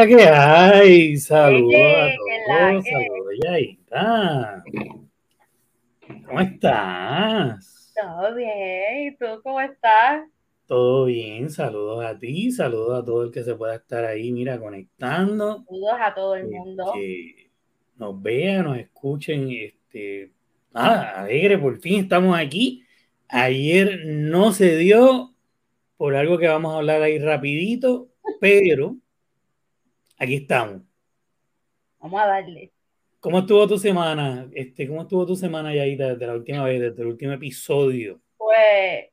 la que hay? Saludos a todos, saludos, Yaita. ¿Cómo estás? Todo bien, ¿y tú cómo estás? Todo bien, saludos a ti, saludos a todo el que se pueda estar ahí, mira, conectando. Saludos a todo el mundo. Que nos vean, nos escuchen, este, alegre, por fin estamos aquí. Ayer no se dio por algo que vamos a hablar ahí rapidito, pero aquí estamos. Vamos a darle. ¿Cómo estuvo tu semana? Este, ¿Cómo estuvo tu semana ya desde la última vez, desde el último episodio? Pues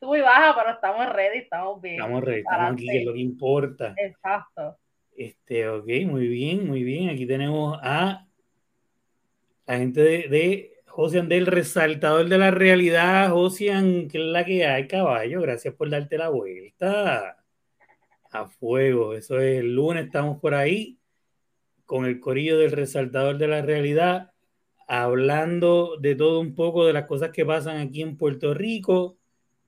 muy baja, pero estamos ready, estamos bien. Estamos ready, estamos aquí, que es lo que importa. Exacto. Este, ok, muy bien, muy bien. Aquí tenemos a la gente de, de Josian del resaltador de la realidad. Josian, que es la que hay, caballo. Gracias por darte la vuelta a fuego. Eso es el lunes, estamos por ahí con el corillo del resaltador de la realidad, hablando de todo un poco de las cosas que pasan aquí en Puerto Rico,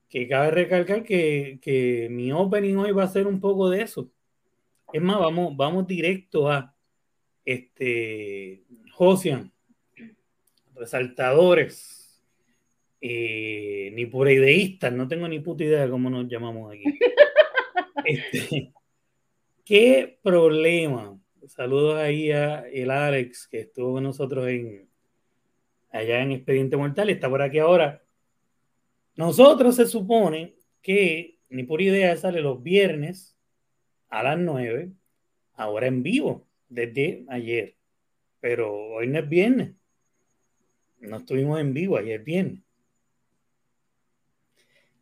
que cabe recalcar que, que mi opening hoy va a ser un poco de eso. Es más, vamos, vamos directo a este Josian, resaltadores, eh, ni pura ideístas, no tengo ni puta idea de cómo nos llamamos aquí. Este, ¿Qué problema? Saludos ahí a el Alex que estuvo con nosotros en allá en Expediente Mortal, está por aquí ahora. Nosotros se supone que, ni por idea, sale los viernes a las 9, ahora en vivo, desde ayer. Pero hoy no es viernes. No estuvimos en vivo ayer viernes.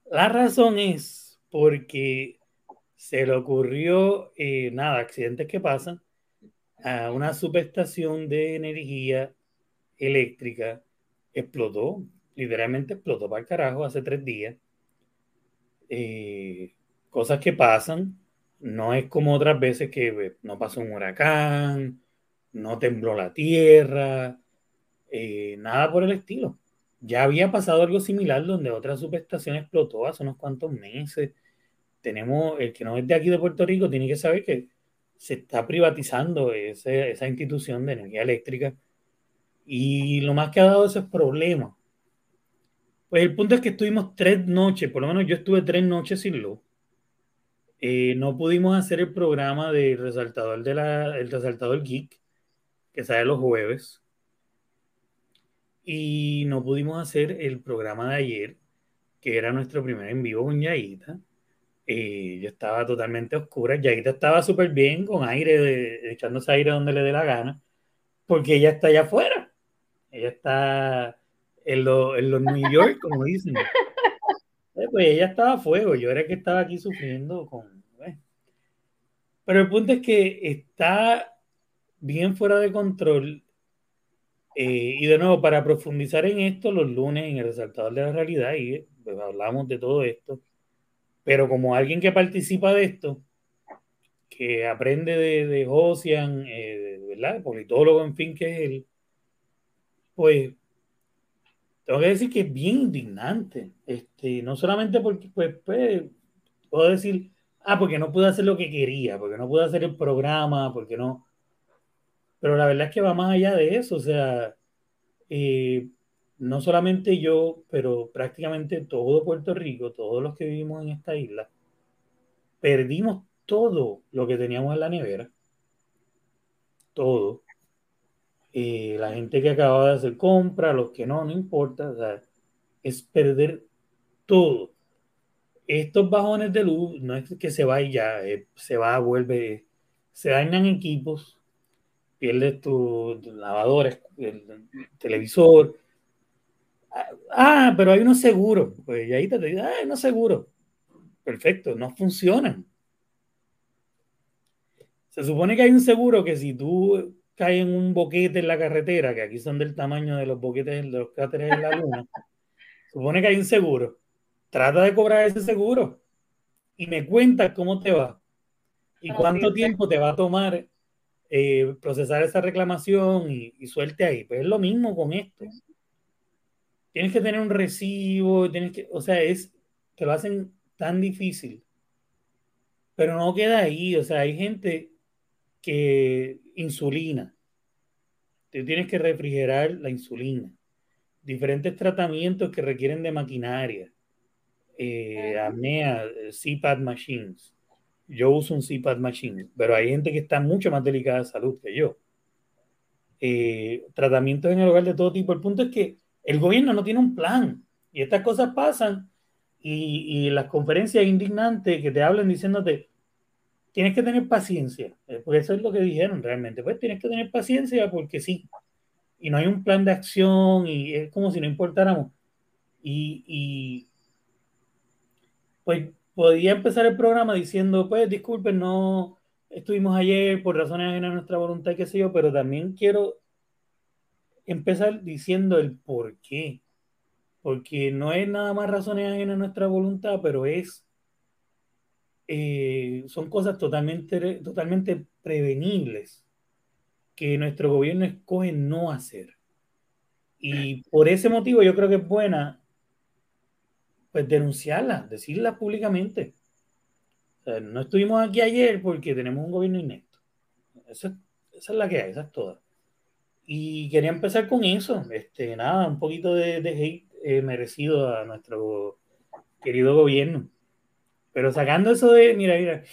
La razón es porque se le ocurrió, eh, nada, accidentes que pasan, a una subestación de energía eléctrica explotó, literalmente explotó para el carajo hace tres días. Eh, cosas que pasan, no es como otras veces que eh, no pasó un huracán, no tembló la tierra, nada por el estilo. Ya había pasado algo similar donde otra subestación explotó hace unos cuantos meses tenemos, el que no es de aquí de Puerto Rico tiene que saber que se está privatizando esa institución de energía eléctrica y lo más que ha dado eso es problema. Pues el punto es que estuvimos tres noches, por lo menos yo estuve tres noches sin luz. Eh, no pudimos hacer el programa del resaltador de la, el resaltador geek que sale los jueves y no pudimos hacer el programa de ayer que era nuestro primer en vivo con Yaita y yo estaba totalmente oscura. Yaita estaba súper bien, con aire, echándose aire donde le dé la gana, porque ella está allá afuera. Ella está en, los New York, como dicen. Eh, pues ella estaba a fuego, yo era que estaba aquí sufriendo con... Eh. Pero el punto es que está bien fuera de control. Eh, y de nuevo, para profundizar en esto, los lunes en el resaltador de la realidad, y pues, hablamos de todo esto pero como alguien que participa de esto, que aprende de, de Josian, eh, ¿verdad? Politólogo, en fin, que es él, pues tengo que decir que es bien indignante. Este, no solamente porque, pues, pues, puedo decir, ah, porque no pude hacer lo que quería, porque no pude hacer el programa, porque no. Pero la verdad es que va más allá de eso, o sea, eh, no solamente yo, pero prácticamente todo Puerto Rico, todos los que vivimos en esta isla, perdimos todo lo que teníamos en la nevera. Todo. Eh, la gente que acababa de hacer compra, los que no, no importa. Es perder todo. Estos bajones de luz no es que se va y ya, eh, se va, vuelve, se dañan equipos, pierdes tu, tu el televisor, Ah, pero hay unos seguros. Pues ahí te dice, ah, hay unos seguros. Perfecto, no funcionan. Se supone que hay un seguro que si tú caes en un boquete en la carretera, que aquí son del tamaño de los boquetes de los cráteres en la luna, supone que hay un seguro. Trata de cobrar ese seguro y me cuentas cómo te va y cuánto tiempo te va a tomar eh, procesar esa reclamación y, y suelte ahí. Pues es lo mismo con esto tienes que tener un recibo, tienes que, o sea, es, te lo hacen tan difícil. Pero no queda ahí, o sea, hay gente que insulina, tú tienes que refrigerar la insulina, diferentes tratamientos que requieren de maquinaria, eh, apnea, CPAP machines. Yo uso un CPAP machine, pero hay gente que está mucho más delicada de salud que yo. Eh, tratamientos en el hogar de todo tipo. El punto es que el gobierno no tiene un plan. Y estas cosas pasan y, y las conferencias indignantes que te hablan diciéndote, tienes que tener paciencia, eh, porque eso es lo que dijeron realmente, pues tienes que tener paciencia porque sí, y no hay un plan de acción y es como si no importáramos. Y, y pues podía empezar el programa diciendo, pues disculpen, no estuvimos ayer por razones ajenas a nuestra voluntad, qué sé yo, pero también quiero empezar diciendo el por qué. Porque no es nada más razones ajenas a nuestra voluntad, pero es eh, son cosas totalmente, totalmente prevenibles que nuestro gobierno escoge no hacer. Y por ese motivo yo creo que es buena pues denunciarla, decirla públicamente. no estuvimos aquí ayer porque tenemos un gobierno inepto. Esa, esa, es la que hay, esa es toda. Y quería empezar con eso. Este, nada, un poquito de, de hate eh, merecido a nuestro querido gobierno. Pero sacando eso de, mira, mira.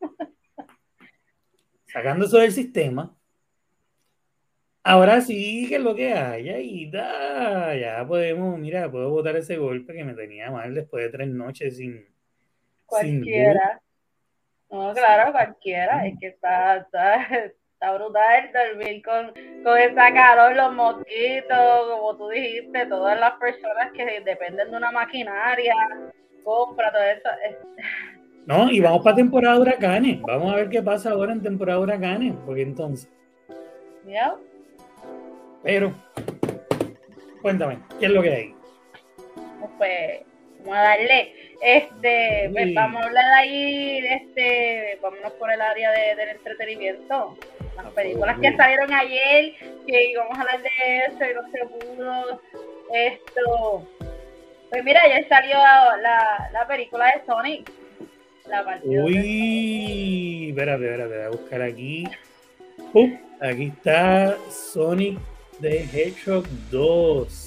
Sacando eso del sistema, ahora sí que es lo que hay, ahí ya podemos, mira, puedo botar ese golpe que me tenía mal después de tres noches sin. Cualquiera. No, claro, cualquiera. Es que está, está, está brutal dormir con, con esa calor, los mosquitos, como tú dijiste, todas las personas que dependen de una maquinaria, compra, todo eso. No, y vamos para temporada de huracanes. Vamos a ver qué pasa ahora en temporada de huracanes, porque entonces. ¿Ya? Pero, cuéntame, ¿qué es lo que hay? Pues, vamos a darle. Este, pues, vamos a hablar ahí, este, vámonos por el área de, del entretenimiento. Las películas que salieron ayer, que íbamos a hablar de eso y no se pudo. Esto. Pues mira, ayer salió la, la película de Sonic Uy, espérate, espérate, voy a buscar aquí. aquí está Sonic the Hedgehog 2.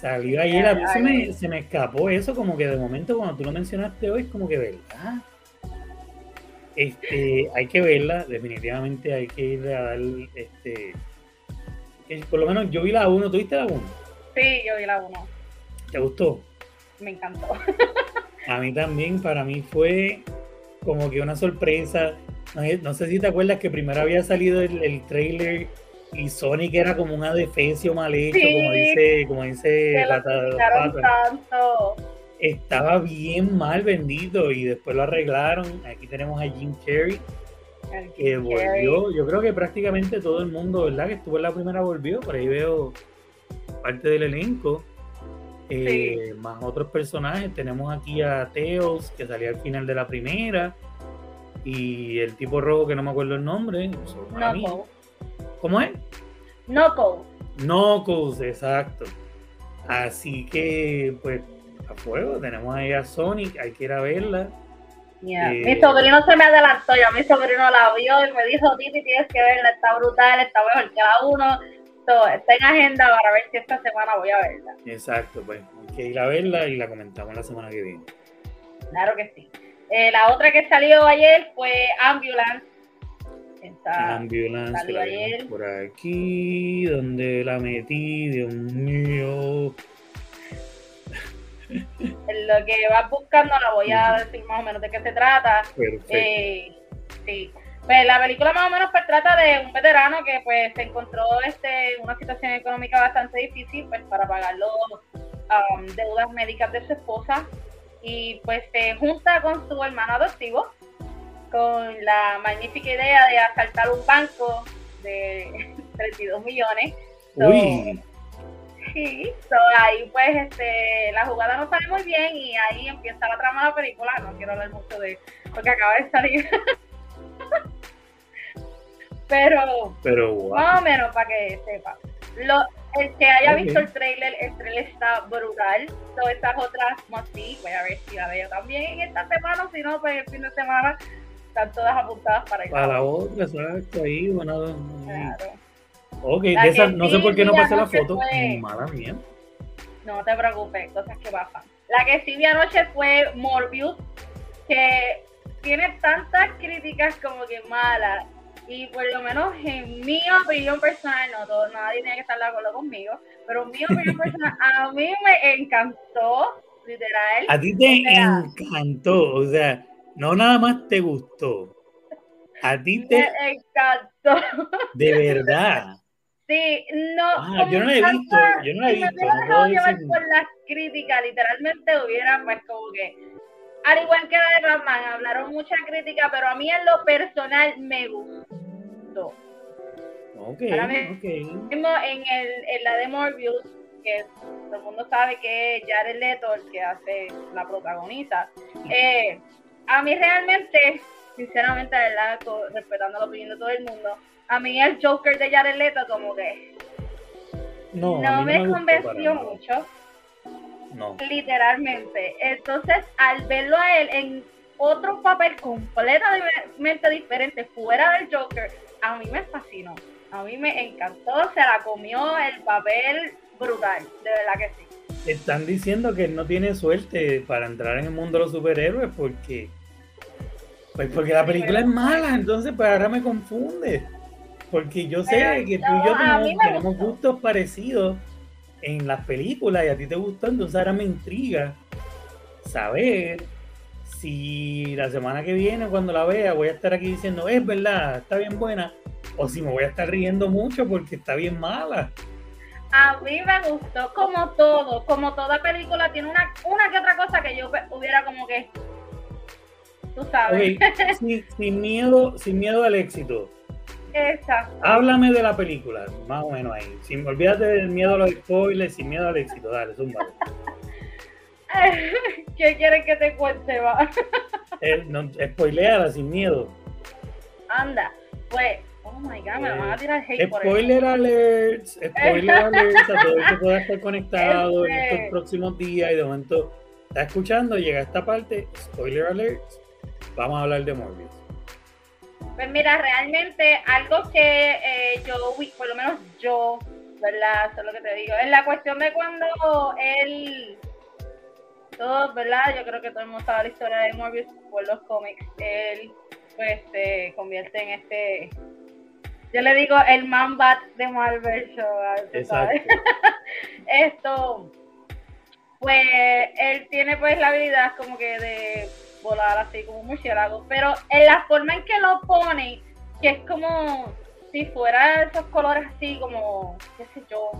Salió ayer, a mí se me, se me escapó eso, como que de momento cuando tú lo mencionaste hoy, como que verdad. Este, hay que verla, definitivamente hay que ir a dar, este, por lo menos yo vi la 1, ¿tú viste la 1? Sí, yo vi la 1. ¿Te gustó? Me encantó. A mí también, para mí fue como que una sorpresa. No, sé si te acuerdas que primero había salido el, el trailer y Sonic era como un adefesio mal hecho, como dice, como dice tanto. Estaba bien mal vendido y después lo arreglaron. Aquí tenemos a Jim Carrey que volvió. Yo creo que prácticamente todo el mundo, ¿verdad? Que estuvo en la primera volvió. Por ahí veo parte del elenco. Eh, más otros personajes. Tenemos aquí a Teos, que salía al final de la primera. Y el tipo rojo, que no me acuerdo el nombre. ¿Cómo es? Knuckles. Knuckles, exacto. Así que, pues, a fuego. Tenemos ahí a Sonic, hay que ir a verla. Eh, mi sobrino se me adelantó, ya mi sobrino la vio y me dijo, Titi, tienes que verla, está brutal, está mejor que la uno está en agenda para ver si esta semana voy a verla. Exacto, pues hay que ir a verla y la comentamos la semana que viene. Claro que sí. Eh, la otra que salió ayer fue Ambulance. Por aquí, donde la metí, Dios mío. lo que vas buscando la voy a decir más o menos de qué se trata. Perfecto. Eh, sí. Pues la película más o menos pues, trata de un veterano que pues se encontró este, una situación económica bastante difícil pues para pagar las um, deudas médicas de su esposa y pues se junta con su hermano adoptivo con la magnífica idea de asaltar un banco de 32 millones. Uy. Sí, ahí pues este, la jugada no sale muy bien y ahí empieza la trama de la película. No quiero hablar mucho de porque acaba de salir Pero, Pero más o menos para que sepa. Lo, el que haya visto el trailer, el trailer está brutal. Todas estas otras, más sí, voy a ver si la veo también en esta semana, si no, pues el fin de semana están todas apuntadas para ir. Para la otra, exacto, ahí, bueno. Claro. Ok, de esa, no sé por qué no pasé la foto. Mala mía. No te preocupes, cosas que pasan. La que sí vi anoche fue Morbius, que tiene tantas críticas como que malas y por lo menos en mi opinión personal, no todo, nadie tiene que estar de acuerdo conmigo, pero en mi opinión personal, a mí me encantó, literal. A ti te encantó, o sea, no nada más te gustó, a ti te encantó. De verdad. Sí, no. Ah, yo no la he visto, yo no la he visto. Si me hubiera dejado llevar por las críticas, literalmente hubiera, pues como que al igual que la de Batman, hablaron mucha crítica, pero a mí en lo personal me gustó. Ok, Mismo en, el, en la de Morbius, que todo el mundo sabe que es Jared Leto el que hace la protagonista. Eh, a mí realmente, sinceramente, verdad, respetando la opinión de todo el mundo, a mí el Joker de Jared Leto como que no, me, convenció mucho. Literalmente. Entonces, al verlo a él en otro papel completamente diferente, fuera del Joker, a mí me fascinó. A mí me encantó, se la comió el papel brutal, de verdad que sí. Están diciendo que él no tiene suerte para entrar en el mundo de los superhéroes porque pues porque la película es mala, entonces pues ahora me confunde. Porque yo sé que tú y yo tenemos gustos parecidos en las películas y a ti te gustó, entonces ahora me intriga saber si la semana que viene cuando la vea voy a estar aquí diciendo es verdad, está bien buena, o si me voy a estar riendo mucho porque está bien mala. A mí me gustó como todo, como toda película tiene una, una que otra cosa que yo hubiera como que, tú sabes. sin, miedo, sin miedo al éxito Exacto. Háblame de la película, más o menos ahí. Sin olvídate del miedo a los spoilers, sin miedo al éxito. Dale, zumba. ¿Qué quieres que te cuente, va? eh, no, spoileala sin miedo. Anda, pues, oh my god, me van a tirar hate Spoiler alerts, spoiler alerts a todo el que pueda estar conectado en estos este próximos días y de momento está escuchando, llega a esta parte, spoiler alerts, vamos a hablar de Morbius. Pues mira, realmente algo que eh, yo, por lo menos yo, ¿verdad? Eso es lo que te digo. Es la cuestión de cuando él, todos, ¿verdad? Yo creo que todo el mundo sabe la historia de Morbius por los cómics. Él, pues, se convierte en este, yo le digo el man bat de Marvel Show, ¿sabes? Esto, pues, él tiene pues la habilidad como que de volar así como un murciélago, pero en la forma en que lo pone, que es como si fuera esos colores así como, qué sé yo,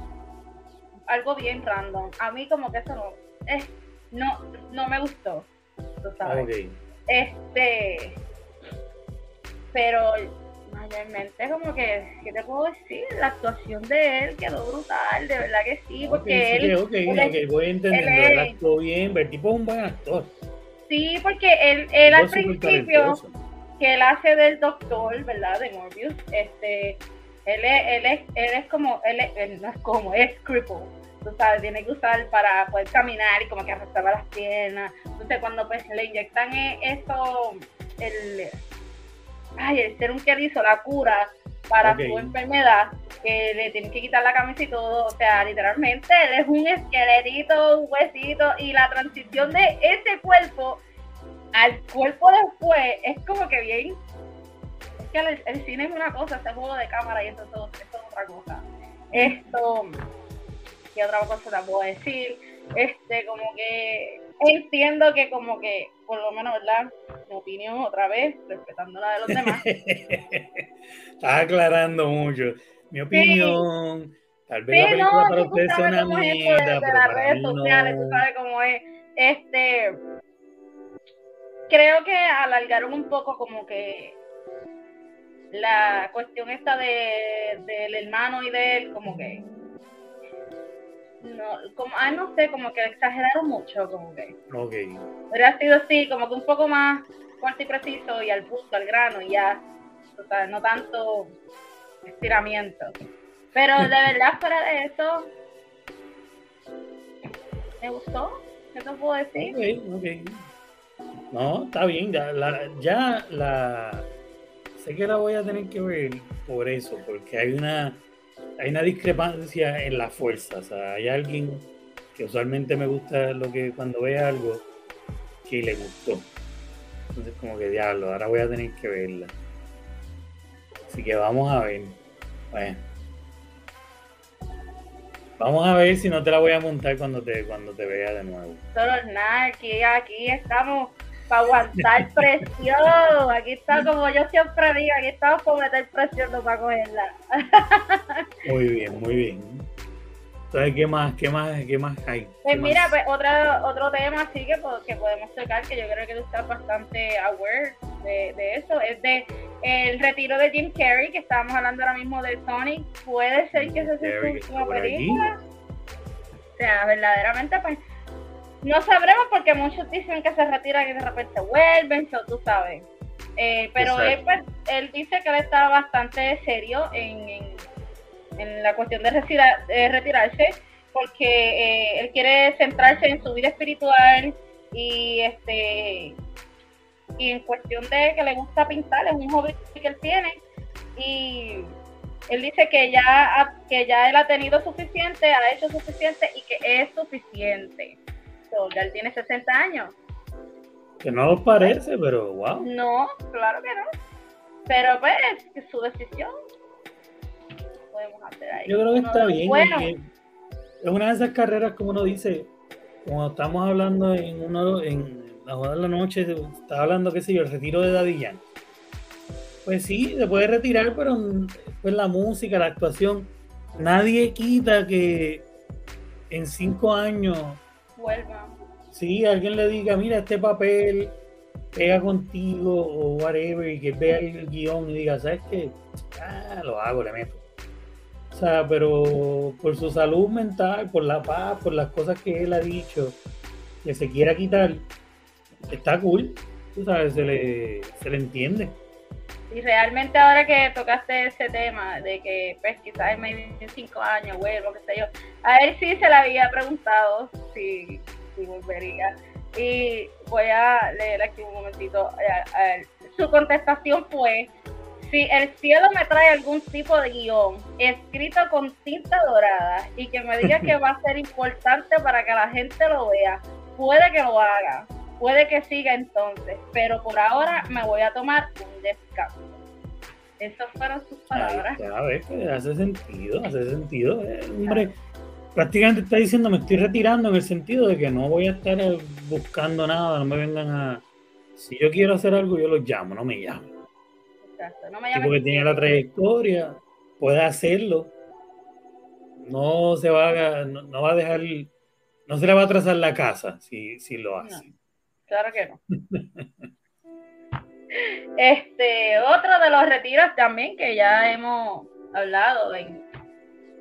algo bien random. A mí como que eso no, es, no, no me gustó, tú sabes. Este, pero mayormente como que, ¿qué te puedo decir? La actuación de él quedó brutal, de verdad que sí, porque él, voy entendiendo, él, actuó bien, el tipo es un buen actor. Sí, porque él, él al principio, que él hace del doctor, ¿verdad? De Morbius, este, él es, él es, él es como, él, es, no es como, es cripple. Tú sabes, tiene que usar para poder caminar y como que arrastrar las piernas. Entonces, cuando pues le inyectan e, eso, el, ay, el serum que hizo, la cura para su enfermedad, que le tienen que quitar la camisa y todo, o sea, literalmente él es un esqueletito, un huesito, y la transición de ese cuerpo al cuerpo después es como que bien. Es que el, cine es una cosa, este juego de cámara y esto, es otra cosa. Esto, ¿qué otra cosa te puedo decir? Este, como que entiendo que como que, por lo menos, ¿verdad? Mi opinión otra vez, respetando la de los demás. Estás aclarando mucho mi opinión. Tal vez la película para ustedes una mierda, pero las redes sociales, tú sabes cómo es. Este, creo que alargaron un poco como que la cuestión esta de, del hermano y de él, como que no, como, ah, no sé, como que exageraron mucho, como que. Ok. Hubiera sido así, como que un poco más fuerte y preciso y al punto, al grano y ya. O sea, no tanto estiramiento. Pero de verdad, fuera de eso, me gustó. ¿Qué te puedo decir? Ok, ok. No, está bien. Ya la, ya la. Sé que la voy a tener que ver por eso, porque hay una, hay una discrepancia en la fuerza. O sea, hay alguien que usualmente me gusta lo que cuando ve algo que le gustó. Entonces, como que diablo, ahora voy a tener que verla. Así que vamos a ver. Bueno. Vamos a ver si no te la voy a montar cuando te, cuando te vea de nuevo. Solo nada, aquí, aquí estamos para aguantar presión. Aquí está como yo siempre digo, aquí estamos para meter presión, no para cogerla. Muy bien, muy bien. Entonces, ¿qué más, qué más, qué más hay? Pues mira, pues otro, otro tema sí que, que podemos tocar, que yo creo que tú estás bastante aware de, de eso, es de el retiro de Jim Carrey, que estábamos hablando ahora mismo de Sonic, puede ser que esa sea su última película. O sea, verdaderamente, pues no sabremos porque muchos dicen que se retiran y de repente vuelven, o tú sabes. Eh, pero él, pues, él, dice que él estaba bastante serio en, en, la cuestión de, retirarse porque eh, él quiere centrarse en su vida espiritual y este y en cuestión de que le gusta pintar, es un hobby que él tiene y él dice que ya, que ya él ha tenido suficiente, ha hecho suficiente y que es suficiente. Ya él tiene 60 años. Que no lo parece, pero wow. No, claro que no. Pero pues, es su decisión. Podemos hacer ahí. Yo creo que está bien. Bueno. Es una de esas carreras, como uno dice, como estamos hablando en uno en la de la noche, estaba hablando, qué sé yo, el retiro de Daddy Pues sí, se puede retirar, pero pues la música, la actuación, nadie quita que en cinco años vuelva. Sí, alguien le diga, mira, este papel pega contigo o whatever, y que vea el guion y diga, ¿sabes qué? Ah, lo hago, le meto. O sea, pero por su salud mental, por la paz, por las cosas que él ha dicho, que se quiera quitar, está cool, tú sabes, se le, se le entiende. Y realmente ahora que tocaste ese tema de que pues quizás en cinco años vuelvo, qué sé yo, a él sí se le había preguntado si, si volvería. Y voy a leer aquí un momentito. Su contestación fue, si el cielo me trae algún tipo de guion escrito con tinta dorada y que me diga que va a ser importante para que la gente lo vea, puede que lo haga puede que siga entonces, pero por ahora me voy a tomar un descanso. Esas fueron sus palabras. A ver, hace sentido, hace sentido. Eh, hombre, prácticamente está diciendo, me estoy retirando en el sentido de que no voy a estar buscando nada, no me vengan a... Si yo quiero hacer algo, yo los llamo, no me llamo. Exacto, no me Porque tiene la trayectoria, puede hacerlo. No se va a, no, va a dejar, no se le va a trazar la casa si, si lo hace. Claro que no. Este, otro de los retiros también que ya hemos hablado en,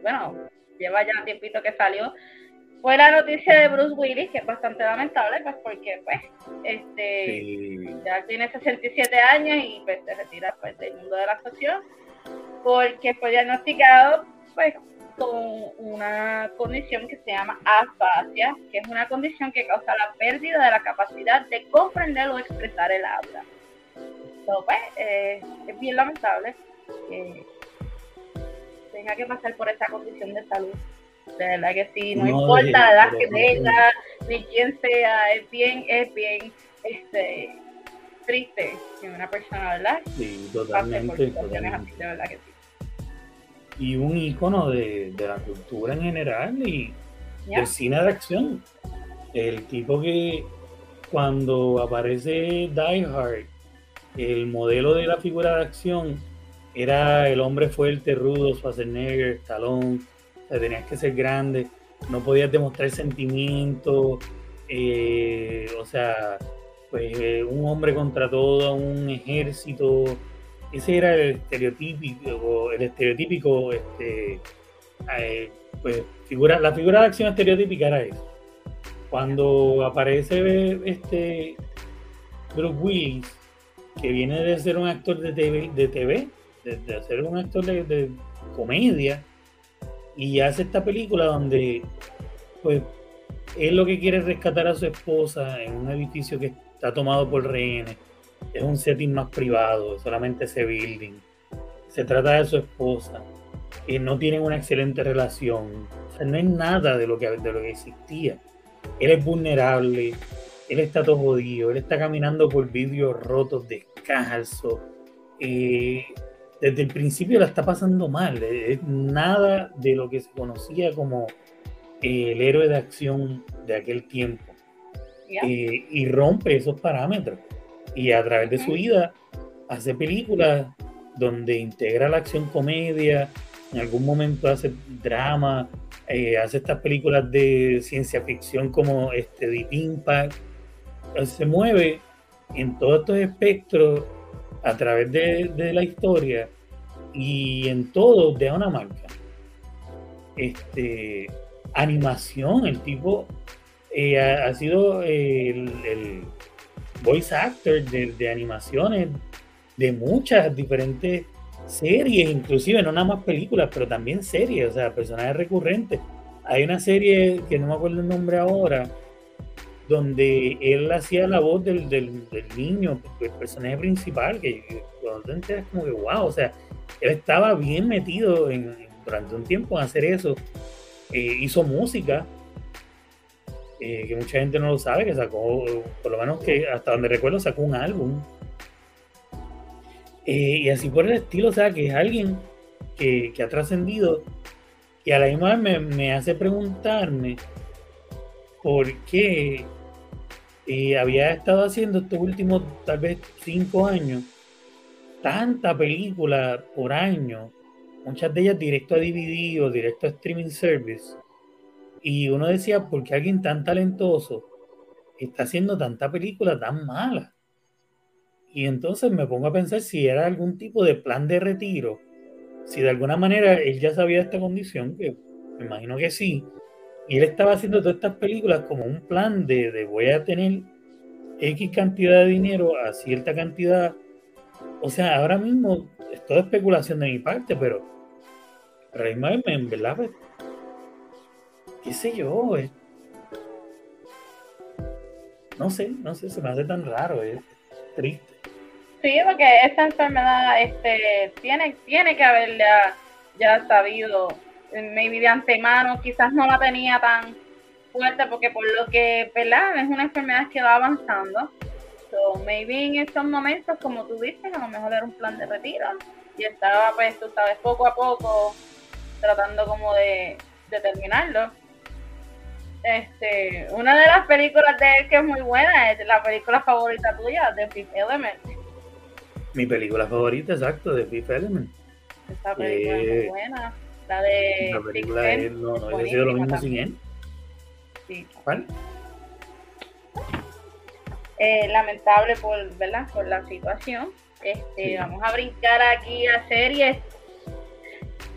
bueno, lleva ya un tiempito que salió, fue la noticia de Bruce Willis, que es bastante lamentable, pues porque pues, este, ya tiene 67 años y pues se retira pues, del mundo de la actuación, porque fue diagnosticado pues con una condición que se llama afasia, que es una condición que causa la pérdida de la capacidad de comprender o expresar el habla. Entonces, pues, eh, es bien lamentable que tenga que pasar por esa condición de salud. De verdad que sí, no, importa la edad que tenga, ni quién sea, es bien, es bien este, triste que una persona, ¿verdad? Sí, totalmente. totalmente. de verdad que sí y un icono de, la cultura en general y del cine de acción. El tipo que cuando aparece Die Hard, el modelo de la figura de acción era el hombre fuerte, rudo, Schwarzenegger, talón, tenías que ser grande, no podías demostrar sentimiento, eh, o sea, pues eh, un hombre contra todo, un ejército, ese era el estereotípico, el estereotípico, este, eh, pues, figura, la figura de acción estereotípica era eso. Cuando aparece este Bruce Willis, que viene de ser un actor de TV, de, TV de, ser un actor de, comedia, Y hace esta película donde, pues, él lo que quiere es rescatar a su esposa en un edificio que está tomado por rehenes. Es un setting más privado, solamente ese building. Se trata de su esposa. Y no tienen una excelente relación. O sea, no es nada de lo que, de lo que existía. Él es vulnerable, él está todo jodido, él está caminando por vidrios rotos, descalzo. Eh, desde el principio la está pasando mal. Es nada de lo que se conocía como el héroe de acción de aquel tiempo. Eh, y rompe esos parámetros. Y a través de su vida hace películas donde integra la acción comedia, en algún momento hace drama, eh, hace estas películas de ciencia ficción como este Deep Impact. Se mueve en todos estos espectros a través de, la historia y en todo de una marca. Este, animación, el tipo eh, ha, sido el, voice actor de, animaciones de muchas diferentes series, inclusive no nada más películas, pero también series, o sea, personajes recurrentes. Hay una serie que no me acuerdo el nombre ahora, donde él hacía la voz del, niño, el personaje principal, que cuando te enteras como que wow, o sea, él estaba bien metido en, durante un tiempo en hacer eso. Eh, hizo música, eh, que mucha gente no lo sabe, que sacó, por lo menos que hasta donde recuerdo, sacó un álbum. Eh, y así por el estilo, o sea, que es alguien que, ha trascendido y a la misma vez me, hace preguntarme por qué había estado haciendo estos últimos tal vez cinco años tanta película por año, muchas de ellas directo a DVD o directo a streaming service. Y uno decía, ¿por qué alguien tan talentoso está haciendo tanta película tan mala? Y entonces me pongo a pensar si era algún tipo de plan de retiro, si de alguna manera él ya sabía esta condición, que me imagino que sí, y él estaba haciendo todas estas películas como un plan de, de voy a tener X cantidad de dinero a cierta cantidad. O sea, ahora mismo es toda especulación de mi parte, pero Rayman, en verdad, pues, qué sé yo, no sé, no sé, se me hace tan raro, es triste. Sí, porque esta enfermedad este, tiene, tiene que haberle ya sabido, maybe de antemano, quizás no la tenía tan fuerte, porque por lo que, ¿verdad? Es una enfermedad que va avanzando So, maybe en estos momentos, como tú dices, a lo mejor era un plan de retiro y estaba, pues, tú sabes, poco a poco tratando como de, terminarlo. Este, una de las películas de él que es muy buena es la película favorita tuya, de Fifth Element. Mi película favorita, exacto, de Fifth Element. Esta película es muy eh, buena. La de. La película de él no, no sido lo mismo sin él. Sí. ¿Cuál? Eh, lamentable por, ¿verdad? por la situación. Este, Vamos a brincar aquí a series.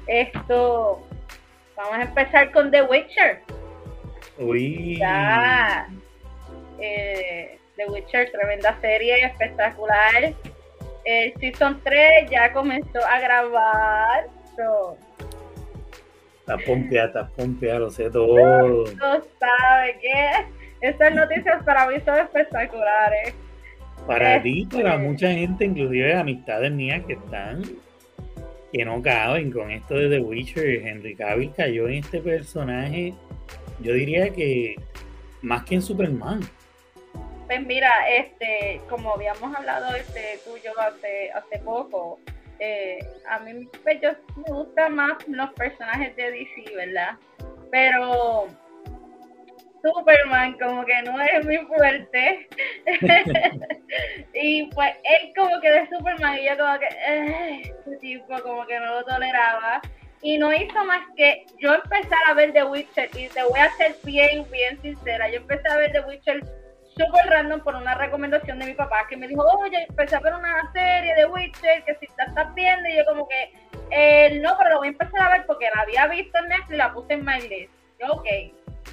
Esto, vamos a empezar con The Witcher. Uy. Ya, eh, The Witcher, tremenda serie, espectacular. El Season 3 ya comenzó a grabar. So, está pompeada, está pompeada, lo sé todo. No sabe qué estas noticias para mí son espectaculares. Para ti, para este, mucha gente, inclusive amistades mías que están, que no caben con esto de The Witcher, Henry Cavill cayó en este personaje, yo diría que más que en Superman. Pues mira, este, como habíamos hablado este, tú y yo hace, hace poco, eh, a mí pues, yo, me gustan más los personajes de DC, ¿verdad? Pero Superman como que no es muy fuerte. y pues él como que de Superman y yo como que, este tipo como que no lo toleraba. Y no hizo más que yo empezar a ver The Witcher y te voy a ser bien, bien sincera. Yo empecé a ver The Witcher súper random por una recomendación de mi papá que me dijo, oye, empecé a ver una serie de Witcher que si te estás viendo y yo como que, eh, no, pero lo voy a empezar a ver porque la había visto en Netflix y la puse en my list. Yo, ok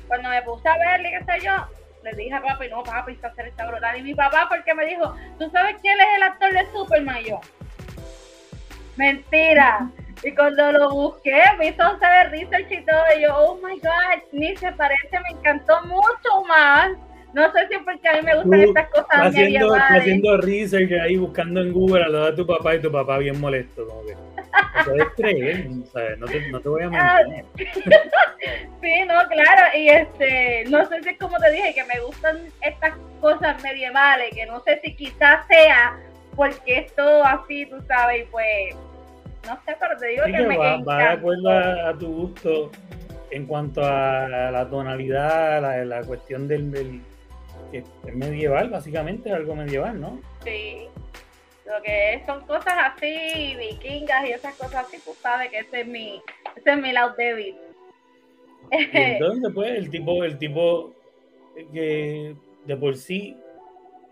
cuando me puse a verle, qué sé yo, le dije a papi, no, papi, esta serie está brutal. Y mi papá, porque me dijo, ¿tú sabes quién es el actor de Superman? yo, mentira. Y cuando lo busqué, me hizo saber research y todo, y yo, oh my god, ni se parece, me encantó mucho más. No sé si es porque a mí me gustan estas cosas haciendo, haciendo research ahí, buscando en Google a lo de tu papá y tu papá bien molesto, como que no puedes creer, No te, no te voy a ah, mentir. sí, no, claro, y este, no sé si es como te dije, que me gustan estas cosas medievales, que no sé si quizás sea porque es todo así, tú sabes, y pues no sé, pero te digo que, me va, va, de acuerdo a, tu gusto en cuanto a la tonalidad, la, la cuestión del, que es medieval, básicamente, algo medieval, ¿no? Sí. Lo que son cosas así, vikingas y esas cosas así, tú sabes que ese es mi, ese es mi lado débil. entonces, pues, el tipo, el tipo que de por sí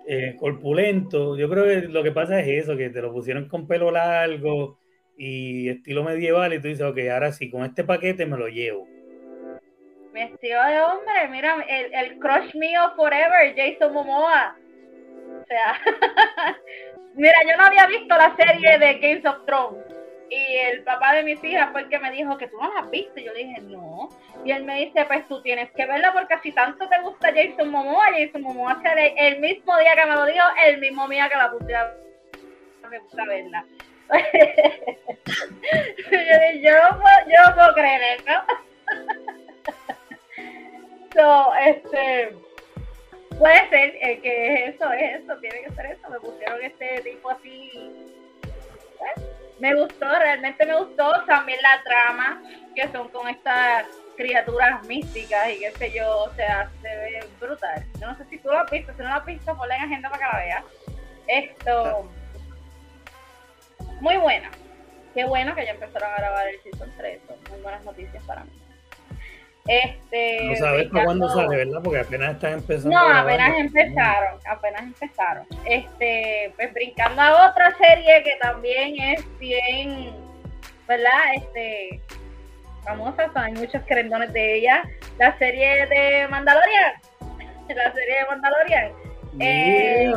eh, corpulento, yo creo que lo que pasa es eso, que te lo pusieron con pelo largo, y estilo medieval y tú dices, ok, ahora sí, con este paquete me lo llevo. Vestido de hombre, mira, el, el crush mío forever, Jason Momoa. O sea, mira, yo no había visto la serie de Games of Thrones y el papá de mis hijas fue el que me dijo que tú no la has visto. Yo le dije, no. Y él me dice, pues tú tienes que verla porque si tanto te gusta Jason Momoa, Jason Momoa el mismo día que me lo dijo, el mismo día que la puse a me gusta verla. yo, no puedo, yo no puedo creer eso. Este, puede ser eh, que eso es eso, tiene que ser eso. Me pusieron este tipo así. ¿eh? Me gustó, realmente me gustó. También la trama, que son con estas criaturas místicas y qué sé yo, o sea, se ve brutal. Yo no sé si tú lo has visto, si no lo has visto, ponle en agenda para que la veas. Esto muy buena. Qué bueno que ya empezaron a grabar el Season 3. Son muy buenas noticias para mí. Este, no sabes para cuándo sale, ¿verdad? Porque apenas están empezando. No, apenas empezaron, apenas empezaron. Este, pues brincando a otra serie que también es bien, ¿verdad? Este, famosa, hay muchos crendones de ella. La serie de Mandalorian. La serie de Mandalorian. Eh,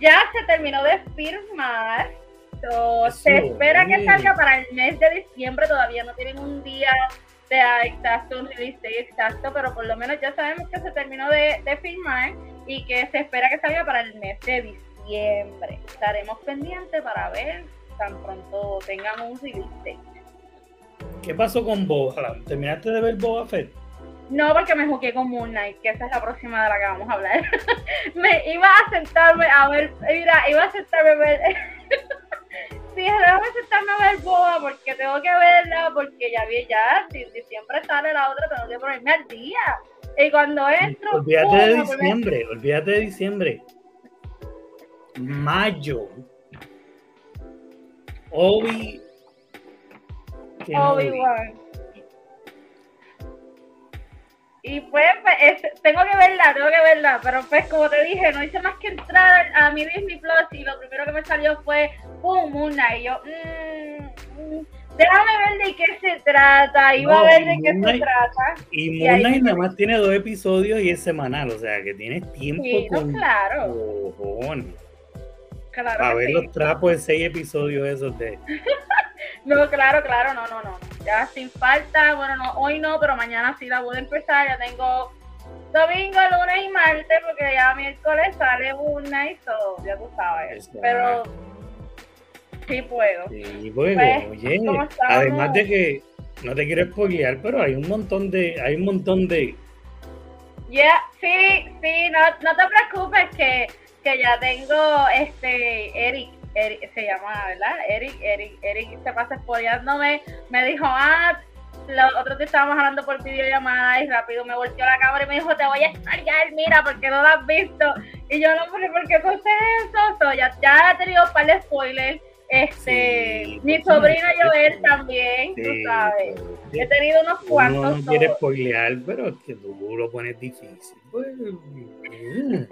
ya se terminó de firmar se espera que salga para el mes de diciembre, todavía no tienen un día de exacto, un release exacto, pero por lo menos ya sabemos que se terminó de, de filmar y que se espera que salga para el mes de diciembre. Estaremos pendientes para ver tan pronto tengan un release ¿Qué pasó con Boba? ¿Terminaste de ver Boba Fett? No, porque me jugué con Moon Knight, que esa es la próxima de la que vamos a hablar. me iba a sentarme a ver, mira, iba a sentarme a ver dije, déjame sentarme a ver boba porque tengo que verla, porque ya vi ya, si siempre sale la otra, tengo que ponerme al día. Y cuando entro. Olvídate de diciembre, olvídate de diciembre. Mayo. Obi. Obi-Wan. Y pues, pues tengo que verla, tengo que verla, pero pues como te dije, no hice más que entrar a mi Disney Plus y lo primero que me salió fue ¡pum! Moon Y yo, mmm, déjame ver de qué se trata, iba a ver de qué se trata. Y Moon Knight nada más tiene dos episodios y es semanal, o sea que tienes tiempo sí, con claro. Claro a ver los trapos de seis episodios esos de... no, claro, claro, no, no, no. Ya sin falta, bueno, no, hoy no, pero mañana sí la voy a empezar. Ya tengo domingo, lunes y martes, porque ya miércoles sale una y todo, ya tú sabes. Pero sí puedo. Sí, puedo, pues, oye. Además de que no te quiero spoilear, pero hay un montón de, hay un montón de. Ya, sí, sí, no, no te preocupes que, que ya tengo este Eric Eric, se llama, ¿verdad? Eric, Eric, Eric se pasa spoileándome, me dijo, ah, los otros te estábamos hablando por videollamada y rápido me volteó la cámara y me dijo, te voy a estallar, mira, porque no lo has visto. Y yo no, ¿por qué eso? ya, ya he tenido un par de spoilers. Este, mi sobrina Joel también, tú sabes. He tenido unos cuantos. No quiere spoilear, pero es que tú lo pones difícil. Pues,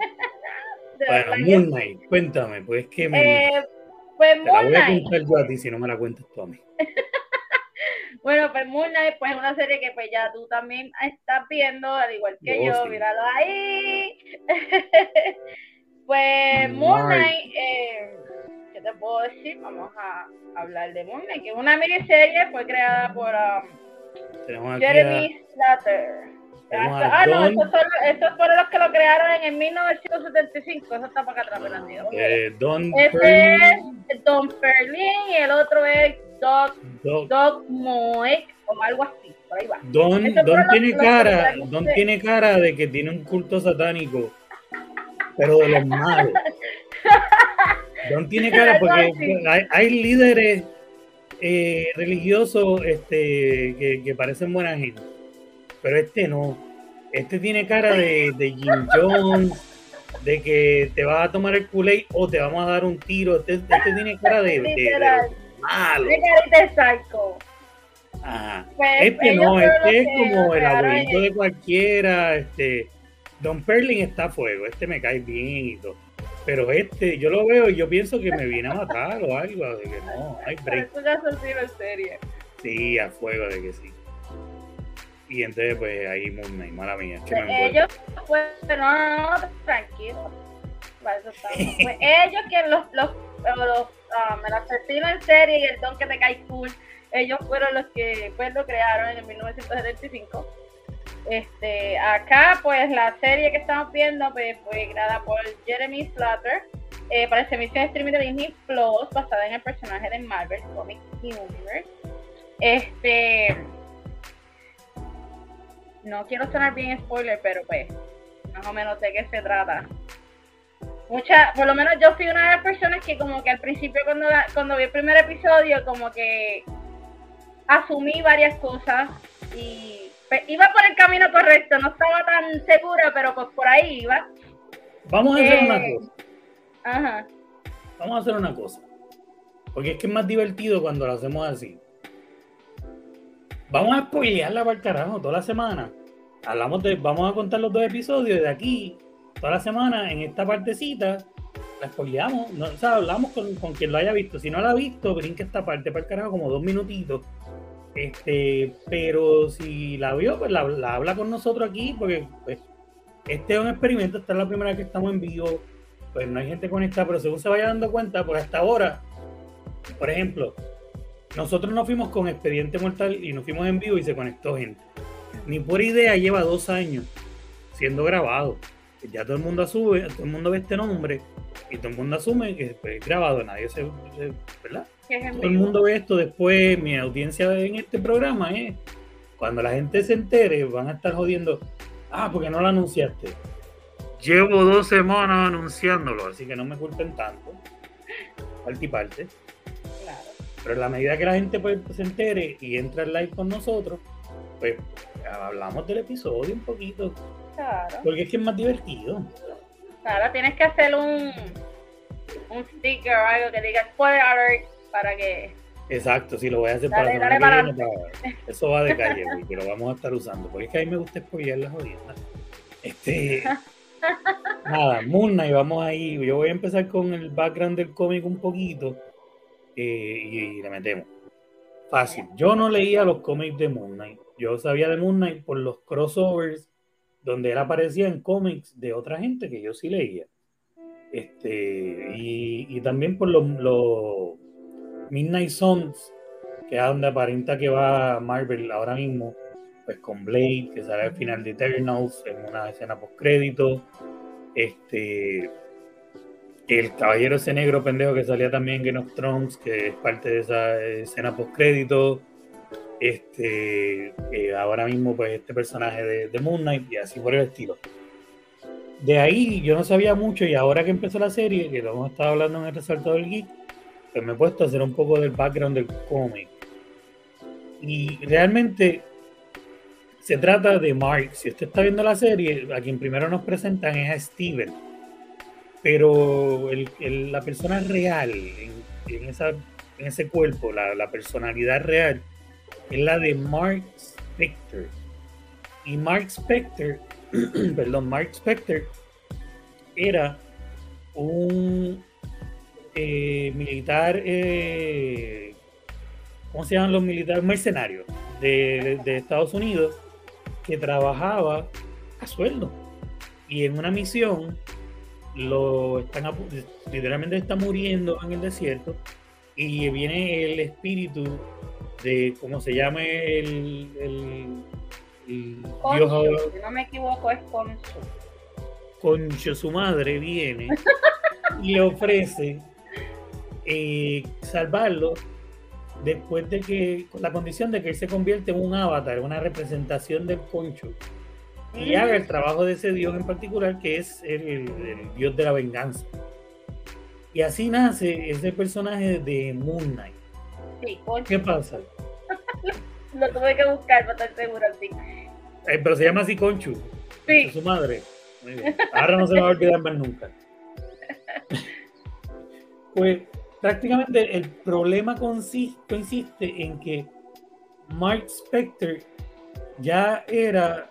bueno, Moon Knight, cuéntame, pues que me. Eh, pues Te la voy a contar yo a ti si no me la cuentas tú a mí. bueno, pues Moon Knight pues, es una serie que pues ya tú también estás viendo, al igual que yo, míralo ahí. pues Moon Knight, eh, ¿qué te puedo decir? Vamos a hablar de Moon que es una miniserie, fue creada por um, Jeremy Slater. Ah, no, estos, fueron los que lo crearon en el 1975. Eso está para acá atrás, eh, Don Este es Don Perlin y el otro es Doc, Doc, Moek o algo así. Por ahí va. Don, Don tiene cara, Don tiene cara de que tiene un culto satánico, pero de los malos. Don tiene cara porque hay, líderes eh, religiosos este, que, que parecen buena gente pero este no. Este tiene cara de, de Jim Jones, de que te vas a tomar el culé o te vamos a dar un tiro. Este, este tiene cara de, de, malo. Tiene cara de. Pues, este no, este es como el abuelito de cualquiera. Este, Don Perlin está a fuego, este me cae bien y todo. Pero este, yo lo veo y yo pienso que me viene a matar o algo, de que no, hay break. Sí, a fuego de que sí. Y entonces, pues ahí Moon Knight, mala mía. que me ellos, pues, no, no, no, tranquilo. Para eso pues, ellos que los, los, los um, el asesino en serie y el don que te cae cool, ellos fueron los que pues lo crearon en el 1975. Este, acá, pues la serie que estamos viendo pues, fue creada por Jeremy Slater eh, para emisión de streaming de Disney Plus, basada en el personaje de Marvel Comics Universe. Este no quiero sonar bien spoiler, pero pues, más o menos de qué se trata. Mucha, por lo menos yo fui una de las personas que como que al principio cuando, cuando vi el primer episodio, como que asumí varias cosas y pues, iba por el camino correcto, no estaba tan segura, pero pues por ahí iba. Vamos a hacer una eh, cosa. Ajá. Vamos a hacer una cosa. Porque es que es más divertido cuando lo hacemos así. Vamos a spoilearla para el carajo toda la semana. Hablamos de, vamos a contar los dos episodios de aquí, toda la semana, en esta partecita, la spoileamos. No, o sea, hablamos con, con, quien lo haya visto. Si no la ha visto, brinca esta parte para el carajo como dos minutitos. Este, pero si la vio, pues la, habla con nosotros aquí, porque pues, este es un experimento, esta es la primera que estamos en vivo, pues no hay gente conectada, pero según se vaya dando cuenta, pues hasta ahora, por ejemplo, nosotros nos fuimos con Expediente Mortal y nos fuimos en vivo y se conectó gente. Ni por idea lleva dos años siendo grabado. Ya todo el mundo asume, todo el mundo ve este nombre y todo el mundo asume que es grabado. Nadie se, ¿verdad? Todo el mundo ve esto después. Mi audiencia en este programa es cuando la gente se entere, van a estar jodiendo. Ah, porque no lo anunciaste. Llevo dos semanas anunciándolo, así que no me culpen tanto. Parte y parte. Pero en la medida que la gente pues, se entere y entra en live con nosotros, pues hablamos del episodio un poquito. Claro. Porque es que es más divertido. Claro, tienes que hacer un, un sticker o algo que diga spoiler alert para que. Exacto, sí, lo voy a hacer para, dale para... Eso va de calle, que lo vamos a estar usando. Porque es que a mí me gusta spoiler las jodiendas. Este. nada, Moon y vamos ahí. Yo voy a empezar con el background del cómic un poquito y, le metemos. Fácil. Yo no leía los cómics de Moon Knight. Yo sabía de Moon Knight por los crossovers donde él aparecía en cómics de otra gente que yo sí leía. Este, y, también por los, Midnight Suns, que es donde aparenta que va Marvel ahora mismo, pues con Blade, que sale al final de Eternals en una escena post crédito. Este, el caballero ese negro pendejo que salía también en Game of Thrones, que es parte de esa escena post crédito. Este, eh, ahora mismo, pues, este personaje de, de, Moon Knight y así por el estilo. De ahí yo no sabía mucho y ahora que empezó la serie, que lo hemos estado hablando en el resalto del geek, pues me he puesto a hacer un poco del background del cómic. Y realmente se trata de Mark. Si usted está viendo la serie, a quien primero nos presentan es a Steven pero la persona real en, ese cuerpo, la, personalidad real, es la de Mark Spector. Y Mark Spector, perdón, Mark Spector era un eh, militar, eh, ¿cómo se llaman los militares? Mercenarios de Estados Unidos que trabajaba a sueldo. Y en una misión lo están literalmente está muriendo en el desierto y viene el espíritu de cómo se llama el, el, Dios si no me equivoco es Concho. Concho, su madre viene y le ofrece eh, salvarlo después de que, con la condición de que él se convierte en un avatar, una representación del Concho y haga el trabajo de ese dios en particular que es el, dios de la venganza. Y así nace ese personaje de Moon Knight. Sí, ¿Qué pasa? Lo tuve que buscar para estar seguro, sí. Eh, pero se llama así Conchu. Sí. Su madre. Ahora no se me va a olvidar más nunca. pues prácticamente el problema consiste, consiste en que Mark Spector ya era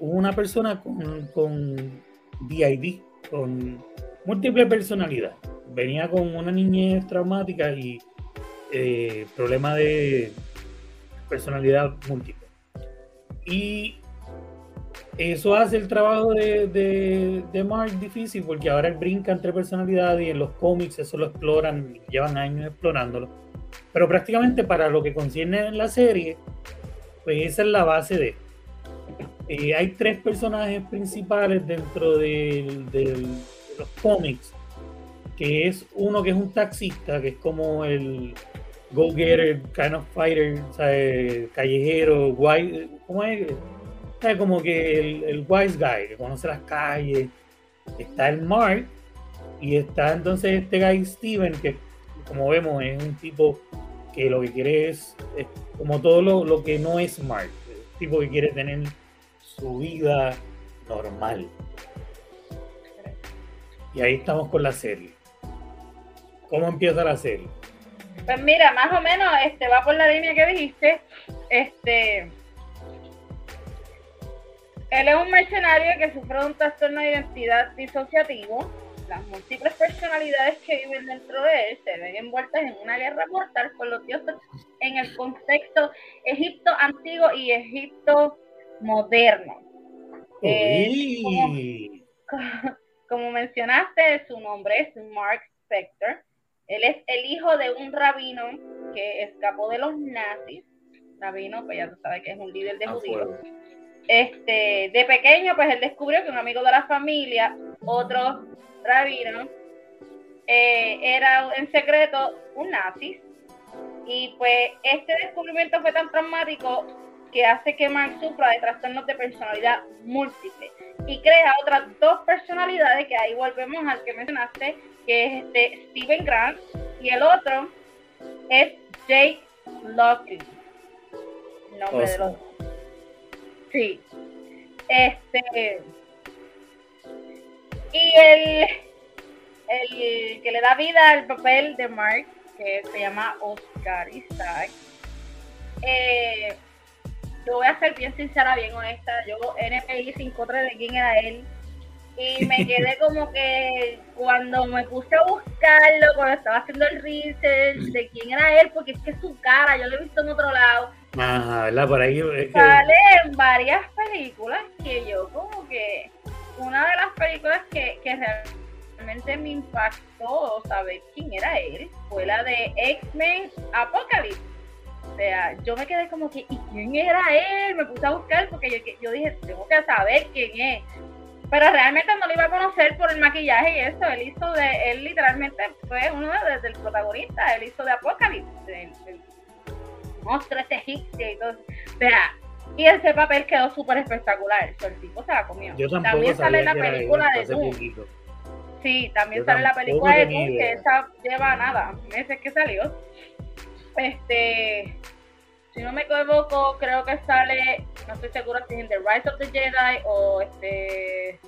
una persona con, con DID, con múltiple personalidad. Venía con una niñez traumática y eh, problema de personalidad múltiple. Y eso hace el trabajo de, de, de, Mark difícil porque ahora él brinca entre personalidades y en los cómics eso lo exploran, llevan años explorándolo. Pero prácticamente para lo que concierne en la serie, pues esa es la base de eh, hay tres personajes principales dentro de los cómics, que es uno que es un taxista, que es como el go-getter, kind of fighter, callejero, white, ¿cómo es? Como que el, el wise guy, que conoce las calles. Está el Mark, y está entonces este guy Steven, que como vemos es un tipo que lo que quiere es, como todo lo, lo, que no es Mark, el tipo que quiere tener su vida normal. Y ahí estamos con la serie. ¿Cómo empieza la serie? Pues mira, más o menos este va por la línea que dijiste. Este él es un mercenario que sufre un trastorno de identidad disociativo. Las múltiples personalidades que viven dentro de él se ven envueltas en una guerra mortal con los dioses en el contexto Egipto antiguo y Egipto moderno. Eh, como, mencionaste, su nombre es Mark Spector. Él es el hijo de un rabino que escapó de los nazis. Rabino, pues ya tú sabes que es un líder de ah, judíos. Este, de pequeño, pues él descubrió que un amigo de la familia, otro rabino, eh, era en secreto un nazi. Y pues este descubrimiento fue tan traumático que hace que Mark sufra de trastornos de personalidad múltiple y crea otras dos personalidades que ahí volvemos al que mencionaste, que es este Steven Grant y el otro es Jake Lockley. Nombre de los Sí. Este y el, el que le da vida al papel de Mark, que se llama Oscar Isaac, eh, yo voy a ser bien sincera, bien honesta, yo NPI 53 de quién era él. Y me quedé como que cuando me puse a buscarlo, cuando estaba haciendo el research de quién era él, porque es que su cara, yo lo he visto en otro lado. Ajá, ¿verdad? Por ahí. Sale en varias películas que yo como que. Una de las películas que, que realmente me impactó saber quién era él fue la de X-Men Apocalypse sea, yo me quedé como que, ¿y quién era él? Me puse a buscar porque yo, yo dije, tengo que saber quién es. Pero realmente no lo iba a conocer por el maquillaje y eso. Él hizo de, él literalmente fue uno de, los protagonistas. Él hizo de Apocalypse, el, monstruo este egipcio y todo. O sea, y ese papel quedó súper espectacular. el tipo se la comió. también sale la película de Doom. Sí, también sale la película de Doom, que esa lleva nada, meses que salió. Este, si no me equivoco, creo que sale, no estoy segura si es en The Rise of the Jedi o este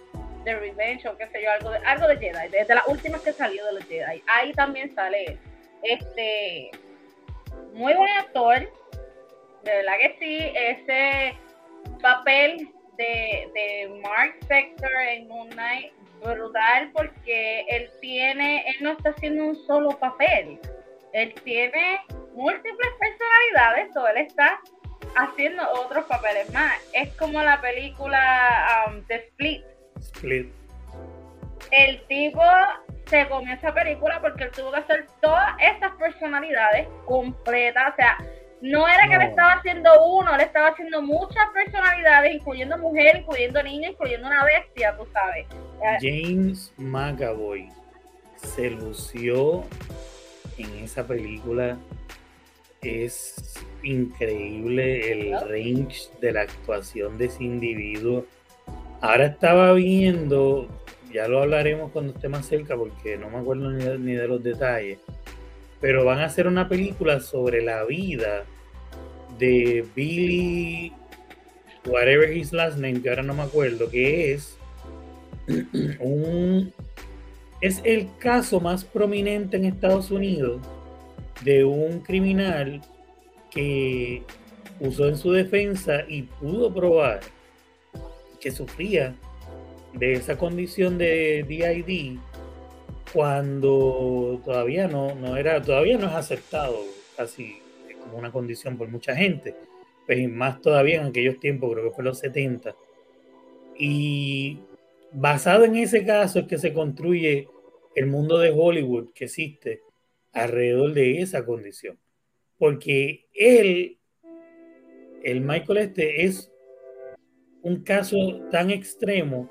The Revenge o qué sé yo, algo de, algo de Jedi, desde las últimas que salió de los Jedi. Ahí también sale este muy buen actor, de verdad que sí, ese papel de, de Mark Spector en Moon Knight brutal porque él tiene, él no está haciendo un solo papel, él tiene múltiples personalidades, o él está haciendo otros papeles más. Es como la película um, The Split. Split. el tipo se comió esa película porque él tuvo que hacer todas estas personalidades completas. O sea, no era que le estaba haciendo uno, le estaba haciendo muchas personalidades, incluyendo mujer, incluyendo niña, incluyendo una bestia, tú sabes. James McAvoy se lució en esa película. Es increíble el range de la actuación de ese individuo. Ahora estaba viendo, ya lo hablaremos cuando esté más cerca porque no me acuerdo ni de, los detalles, pero van a hacer una película sobre la vida de Billy, whatever his last name, que ahora no me acuerdo, que es un es el caso más prominente en Estados Unidos de un criminal que usó en su defensa y pudo probar que sufría de esa condición de DID cuando todavía no, no era, todavía no es aceptado casi como una condición por mucha gente, pues más todavía en aquellos tiempos, creo que fue los 70. Y basado en ese caso es que se construye el mundo de Hollywood que existe alrededor de esa condición. Porque él, el Michael este, es un caso tan extremo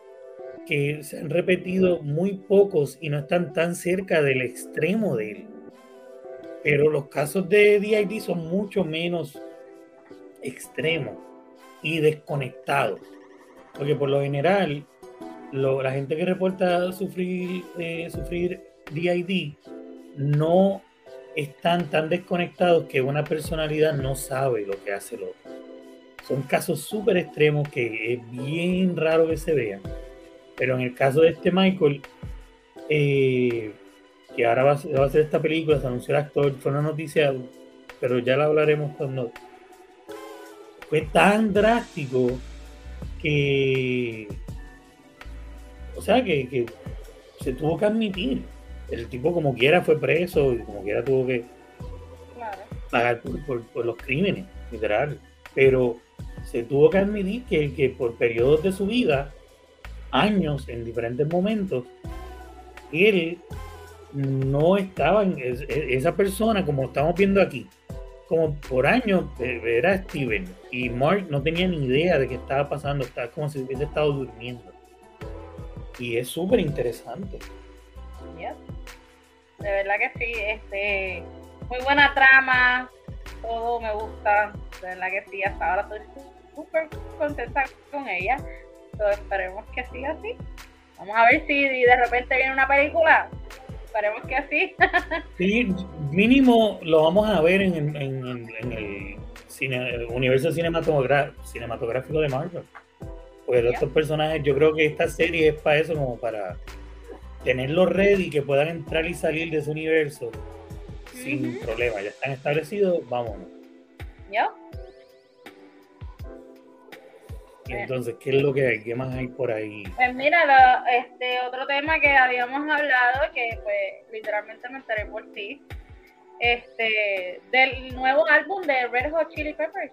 que se han repetido muy pocos y no están tan cerca del extremo de él. Pero los casos de DID son mucho menos extremos y desconectados. Porque por lo general, la gente que reporta sufrir, eh, sufrir DID no están tan desconectados que una personalidad no sabe lo que hace el otro. Son casos súper extremos que es bien raro que se vean. Pero en el caso de este Michael, eh, que ahora va a, hacer esta película, se anunció el actor, fue una noticia, pero ya la hablaremos cuando. Fue tan drástico que. O sea, que, se tuvo que admitir. El tipo, como quiera, fue preso y como quiera tuvo que pagar por, los crímenes, literal. Pero se tuvo que admitir que, que por periodos de su vida, años, en diferentes momentos, él no estaba en esa persona, como estamos viendo aquí, como por años era Steven y Mark no tenía ni idea de qué estaba pasando, estaba como si hubiese estado durmiendo. Y es súper interesante. De verdad que sí, este, muy buena trama, todo me gusta, de verdad que sí, hasta ahora estoy súper contenta con ella. Entonces esperemos que siga así. Vamos a ver si de repente viene una película esperemos que así. sí, mínimo lo vamos a ver en, el, cine, universo cinematográfico de Marvel. Porque estos personajes, yo creo que esta serie es para eso, como para tenerlos ready, que puedan entrar y salir de ese universo sin problema. Ya están establecidos, vámonos. ¿Ya? entonces, ¿qué es lo que hay? ¿Qué más hay por ahí? Pues mira, este otro tema que habíamos hablado, que pues literalmente me enteré por ti, este, del nuevo álbum de Red Hot Chili Peppers.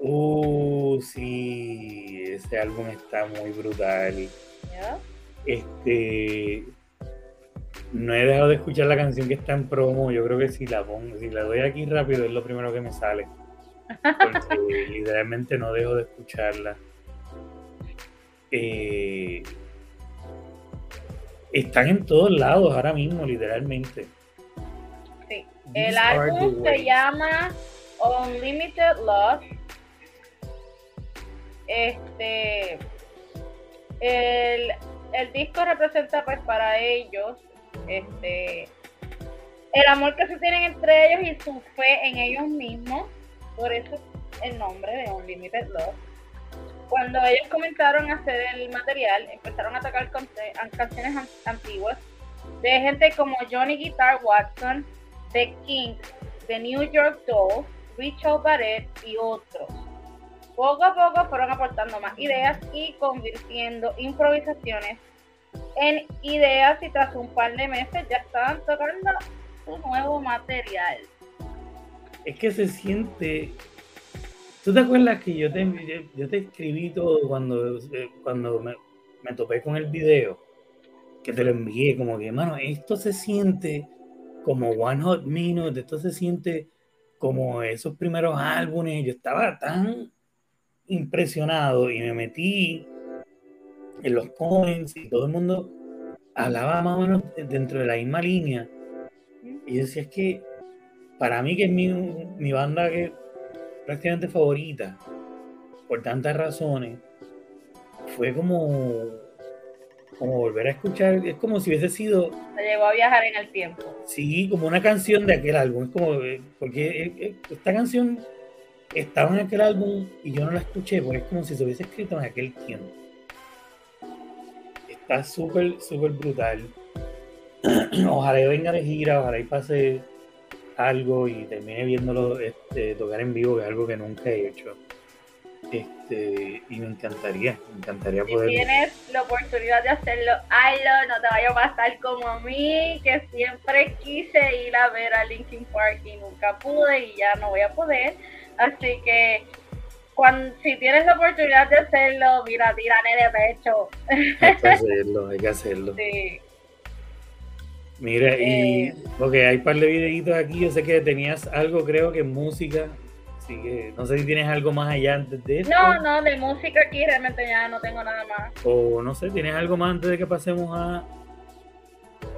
Uh, sí, ese álbum está muy brutal. Este, no he dejado de escuchar la canción que está en promo. Yo creo que si la pongo, si la doy aquí rápido es lo primero que me sale porque literalmente no dejo de escucharla. Eh, están en todos lados ahora mismo, literalmente. Sí. El álbum se llama Unlimited Love. Este. El, el disco representa pues para ellos este el amor que se tienen entre ellos y su fe en ellos mismos por eso el nombre de Unlimited Love. Cuando ellos comenzaron a hacer el material, empezaron a tocar canciones antiguas de gente como Johnny Guitar Watson, The King, The New York Dolls, Richard Barrett y otros. Poco a poco fueron aportando más ideas y convirtiendo improvisaciones en ideas y tras un par de meses ya estaban tocando su nuevo material es que se siente. ¿Tú te acuerdas que yo te, yo, te escribí todo cuando, cuando me, topé con el video? que te lo envié, como que, mano, esto se siente como One Hot Minute, esto se siente como esos primeros álbumes. Yo estaba tan impresionado y me metí en los comments y todo el mundo hablaba más o menos dentro de la misma línea. Y yo decía, es que para mí que es mi, mi banda que prácticamente favorita, por tantas razones, fue como, como volver a escuchar, es como si hubiese sido... Se llegó a viajar en el tiempo. Sí, como una canción de aquel álbum, es como, eh, porque eh, eh, esta canción estaba en aquel álbum y yo no la escuché, porque es como si se hubiese escrito en aquel tiempo. Está súper, súper brutal. ojalá venga de gira, ojalá y pase algo y termine viéndolo este, tocar en vivo, que es algo que nunca he hecho. Este, y me encantaría, me encantaría poder. Si tienes la oportunidad de hacerlo, hazlo, no te vaya a pasar como a mí, que siempre quise ir a ver a Linkin Park y nunca pude y ya no voy a poder. Así que cuando, si tienes la oportunidad de hacerlo, mira, tírame de pecho. Hay que hacerlo, hay que hacerlo. Sí. Mira, y eh, porque hay un par de videitos aquí, yo sé que tenías algo, creo que música, así que no sé si tienes algo más allá antes de eso. No, no, de música aquí realmente ya no tengo nada más. O no sé, ¿tienes algo más antes de que pasemos a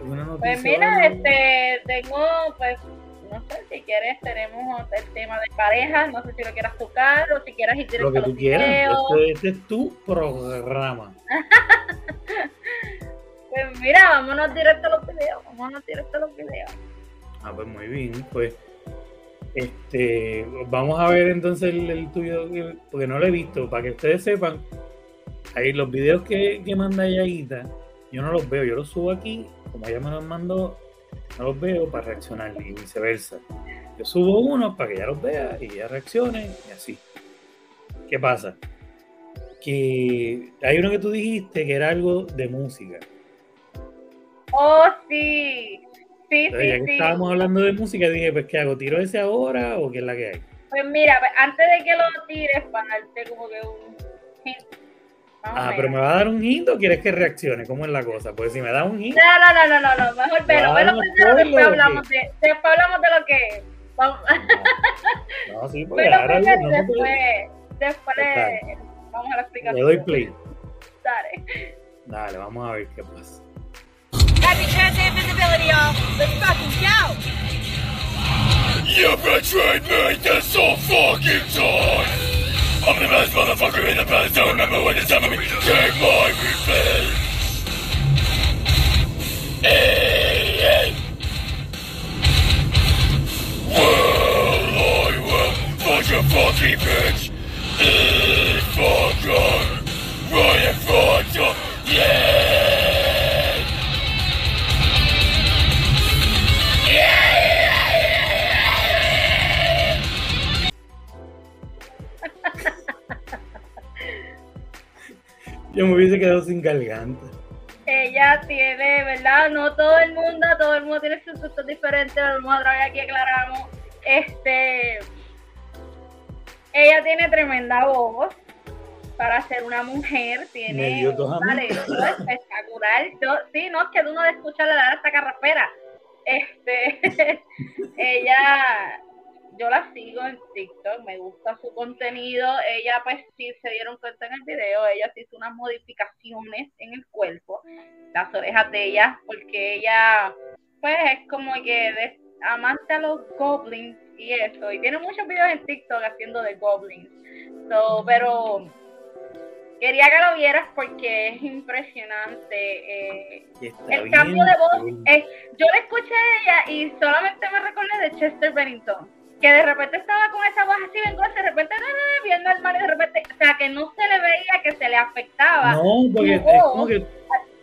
alguna noticia? Pues mira, este, tengo, pues, no sé, si quieres tenemos el tema de parejas, no sé si lo quieras tocar o si quieras ir directo Lo que tú quieras, este, este es tu programa. Pues mira, vámonos directo a los videos, vámonos directo a los videos. Ah, pues muy bien, pues este, vamos a ver entonces el, tuyo, porque no lo he visto, para que ustedes sepan, ahí los videos que, que manda Yaguita, yo no los veo, yo los subo aquí, como ella me los mandó, no los veo para reaccionar y viceversa. Yo subo uno para que ella los vea y ella reaccione y así. ¿Qué pasa? Que hay uno que tú dijiste que era algo de música. Oh, sí. Sí, sí, ya que estábamos hablando de música, dije, pues, ¿qué hago? ¿Tiro ese ahora o qué es la que hay? Pues mira, pues, antes de que lo tires, para darte como que un hint. Ah, pero me va a dar un hint o quieres que reaccione? ¿Cómo es la cosa? Pues si me da un hint. No, no, no, no, no, mejor velo, velo primero, después hablamos, de, después hablamos de lo que es. Vamos. No, sí, porque ahora primero, no después, después le, vamos a la explicación. Le doy play. Dale. Dale, vamos a ver qué pasa. Happy transient visibility, y'all. Let's fucking go. You betrayed me this so fucking time. I'm the best motherfucker in the past. Don't remember when it's time for me. Take my revenge. Hey. Well, I will fuck your fucking bitch. It's fucking right in front of yeah. Yo me hubiese quedado sin garganta. Ella tiene, ¿verdad? No todo el mundo, todo el mundo tiene sus gustos diferentes, vamos otra vez aquí aclaramos. Este, ella tiene tremenda voz para ser una mujer, tiene un talento espectacular. Yo, sí, no, es que uno de escucharle dar esta carrapera. Este, ella yo la sigo en TikTok, me gusta su contenido. Ella, pues, sí se dieron cuenta en el video, ella se hizo unas modificaciones en el cuerpo, las orejas de ella, porque ella, pues, es como que de, amante a los goblins y eso. Y tiene muchos videos en TikTok haciendo de goblins. So, pero quería que lo vieras porque es impresionante. Eh, el cambio de voz. yo le escuché a ella y solamente me recordé de Chester Bennington que de repente estaba con esa voz así vengo de repente bien normal y de repente, o sea, que no se le veía que se le afectaba. No, porque es como que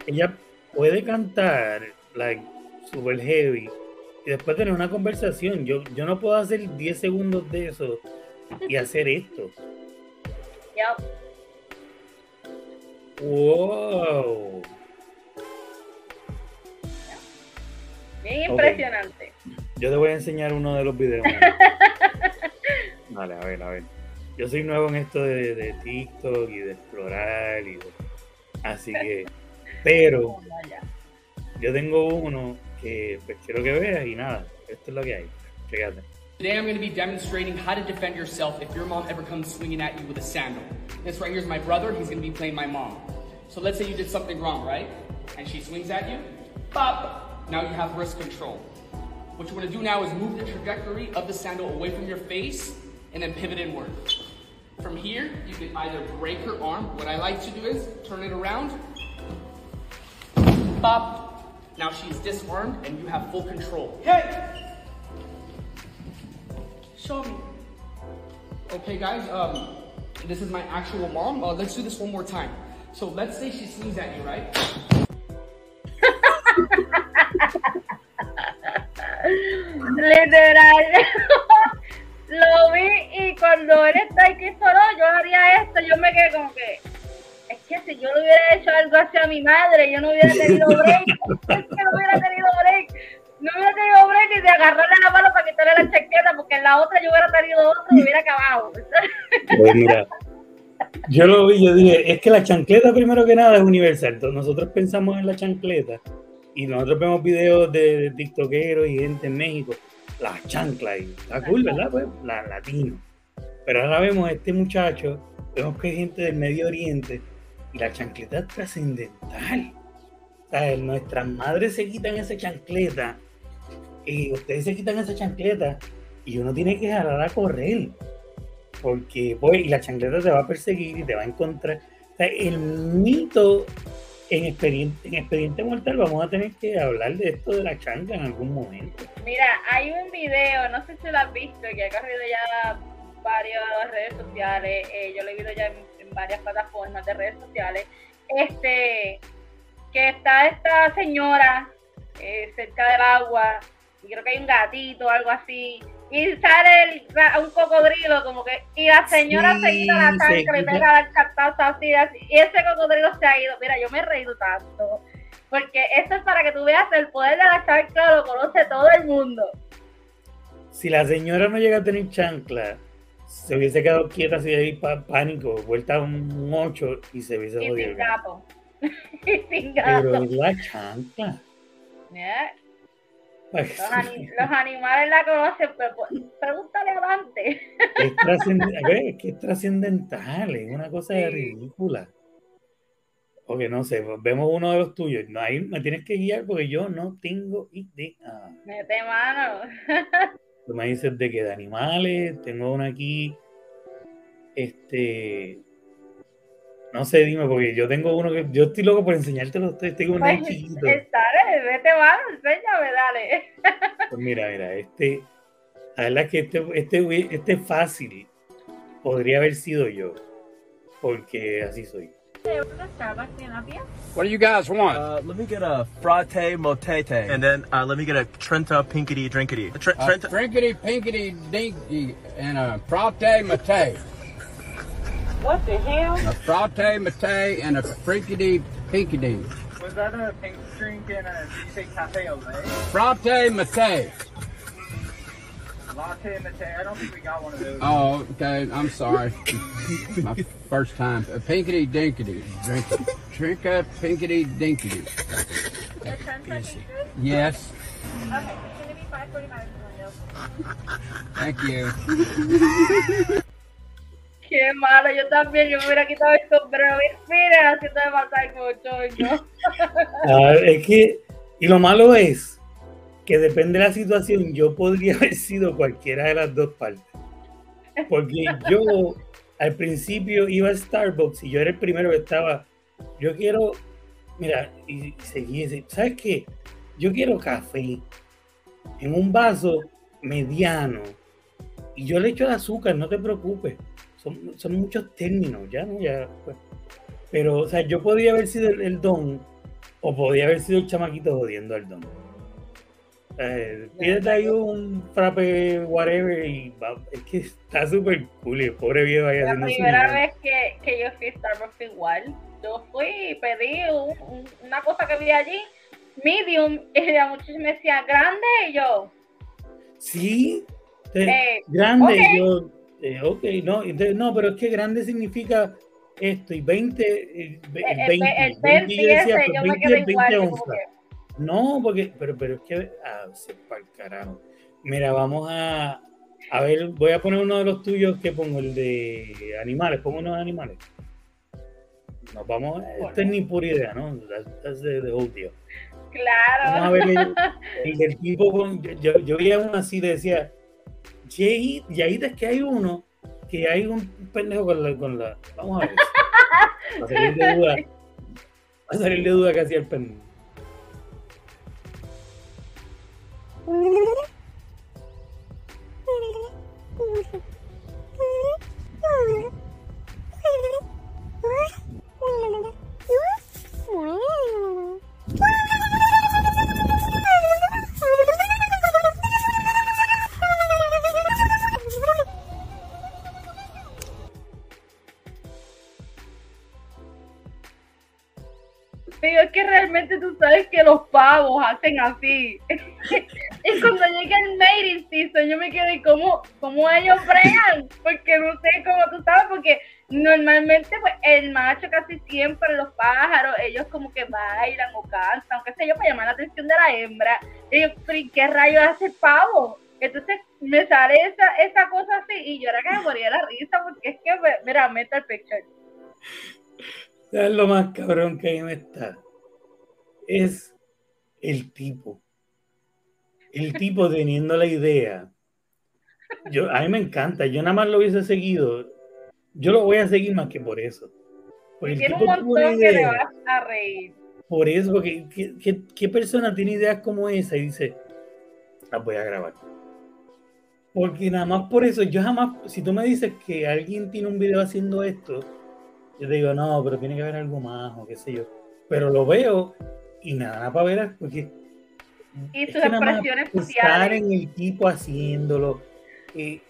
ella puede cantar, like, super heavy, y después tener una conversación. Yo, yo no puedo hacer 10 segundos de eso y hacer esto. Yep. Wow. Bien impresionante. Yo te voy a enseñar uno de los videos. Vale, a ver, a ver. Yo soy nuevo en esto de, TikTok y de explorar y así que, pero yo tengo uno que pues, quiero que veas y nada, esto es lo que hay. Fíjate. Today I'm going to be demonstrating how to defend yourself if your mom ever comes swinging at you with a sandal. This right here is my brother. He's going to be playing my mom. So let's say you did something wrong, right? And she swings at you. Pop! Now you have wrist control. What you want to do now is move the trajectory of the sandal away from your face and then pivot inward. From here, you can either break her arm. What I like to do is turn it around. Pop! Now she's disarmed and you have full control. Hey! Show me. Okay, guys, um, this is my actual mom. Uh, let's do this one more time. So let's say she sneezes at you, right? Literal. Lo vi y cuando él está aquí solo, yo haría esto. Yo me quedé como que, es que si yo le hubiera hecho algo hacia mi madre, yo no hubiera tenido break. es que no hubiera tenido break no hubiera tenido break ni de agarrarle la mano para quitarle la chaqueta, porque en la otra yo hubiera tenido otro y hubiera acabado. Pues mira, yo lo vi, yo dije, es que la chancleta primero que nada es universal. nosotros pensamos en la chancleta y nosotros vemos videos de, tiktokeros y gente en México, la chancla, y está cool, ¿verdad? Pues la latino. Pero ahora vemos a este muchacho, vemos que hay gente del Medio Oriente y la chancleta es trascendental. O sea, nuestras madres se quitan esa chancleta y ustedes se quitan esa chancleta y uno tiene que jalar a correr. Porque pues, y la chancleta te va a perseguir y te va a encontrar. O sea, el mito en expediente, en expediente mortal vamos a tener que hablar de esto de la chancla en algún momento. Mira, hay un video, no sé si lo has visto, que ha corrido ya varias redes sociales, eh, yo lo he visto ya en, varias plataformas de redes sociales, este, que está esta señora eh, cerca del agua y creo que hay un gatito o algo así, y sale el, un cocodrilo como que, y la señora se quita la sangre y pega el cartazo así, así, y ese cocodrilo se ha ido, mira, yo me he reído tanto, porque esto es para que tú veas el poder de la chancla, lo conoce todo el mundo. Si la señora no llega a tener chancla, se hubiese quedado quieta así ahí pánico, vuelta a un 8 y se hubiese jodido. Sin gato. y sin gato. Pero es la chancla. Los, animales la conocen, pero pues, pregúntale a Dante. Es, que es trascendental, es una cosa ridícula. Ok, no sé, vemos uno de los tuyos. No, ahí me tienes que guiar porque yo no tengo idea. Mete mano. Tú me dices de que de animales, tengo uno aquí. Este. No sé, dime, porque yo tengo uno que. Yo estoy loco por enseñártelo. Estoy, estoy como un pues, chiquito. Dale, vete, mano, enséñame, dale. Pues mira, mira, este. La verdad es que este, este, este fácil. Podría haber sido yo. Porque así soy. What do you guys want? Uh, let me get a frate motete. And then uh, let me get a Trenta pinkity drinkity. Tr- Trenta- drinkity pinkity dinky and a frate mate. What the hell? A frate mate and a frinkity pinkity. Was that a pink drink and a did you say cafe au lait? Frate mate. Latte mate. I don't think we got one of those. Oh, okay. I'm sorry. My first time. A pinkity dinkity. Drink drink a pinkity dinkity. Yes. Okay, it's gonna be 545 Thank you. Qué malo, yo también, yo me hubiera quitado el sombrero. Mira, haciendo de pasar mucho, ah, es que, y lo malo es que depende de la situación, yo podría haber sido cualquiera de las dos partes. Porque yo al principio iba a Starbucks y yo era el primero que estaba. Yo quiero, mira, y seguí, ¿sabes qué? Yo quiero café en un vaso mediano y yo le echo el azúcar, no te preocupes son, muchos términos, ya, ¿no? Ya, pues. Pero, o sea, yo podría haber sido el, don o podría haber sido el chamaquito jodiendo al don. Eh, pídete ahí un frappe, whatever, y es que está súper cool. el pobre viejo ahí La primera vez que, que, yo fui a Starbucks igual, yo fui y pedí una cosa que vi allí, medium, y la muchacha me decía grande, y yo. Sí, eh, grande, y yo eh, ok, no, no, pero es que grande significa esto y 20, 20, 20, 20, 20, 20 onzas. No, porque, pero, pero es que, ah, se para el carajo. Mira, vamos a, a ver, voy a poner uno de los tuyos que pongo, el de animales, pongo uno de animales. Nos vamos, esto es ni pura idea, ¿no? Es de. Claro. Vamos a ver el, el del tipo con, yo, yo veía uno así, decía, Y ahí es que hay uno, que hay un pendejo con la, con la vamos a ver. Va a salir de duda. Va a salir de duda que hacía el pendejo. hacen así. y cuando llega el mating season, yo me quedo, ¿y cómo, ellos bregan? Porque no sé cómo tú sabes, porque normalmente pues el macho casi siempre, los pájaros, ellos como que bailan o cantan, aunque sé yo, para llamar la atención de la hembra. Y yo, ¿qué rayos hace pavo? Entonces me sale esa, esa cosa así y yo era que me moría la risa porque es que, mira, meta el picture. Es lo más cabrón que ahí me está. Es el tipo. El tipo teniendo la idea. Yo, a mí me encanta. Yo nada más lo hubiese seguido. Yo lo voy a seguir más que por eso. Porque tiene un montón que le vas a reír. Por eso, porque ¿qué, qué, qué persona tiene ideas como esa y dice, las voy a grabar? Porque nada más por eso, yo jamás, si tú me dices que alguien tiene un video haciendo esto, yo te digo, no, pero tiene que haber algo más o qué sé yo. Pero lo veo y nada, para ver, porque. Y sus expresiones Estar en el tipo haciéndolo. Eh,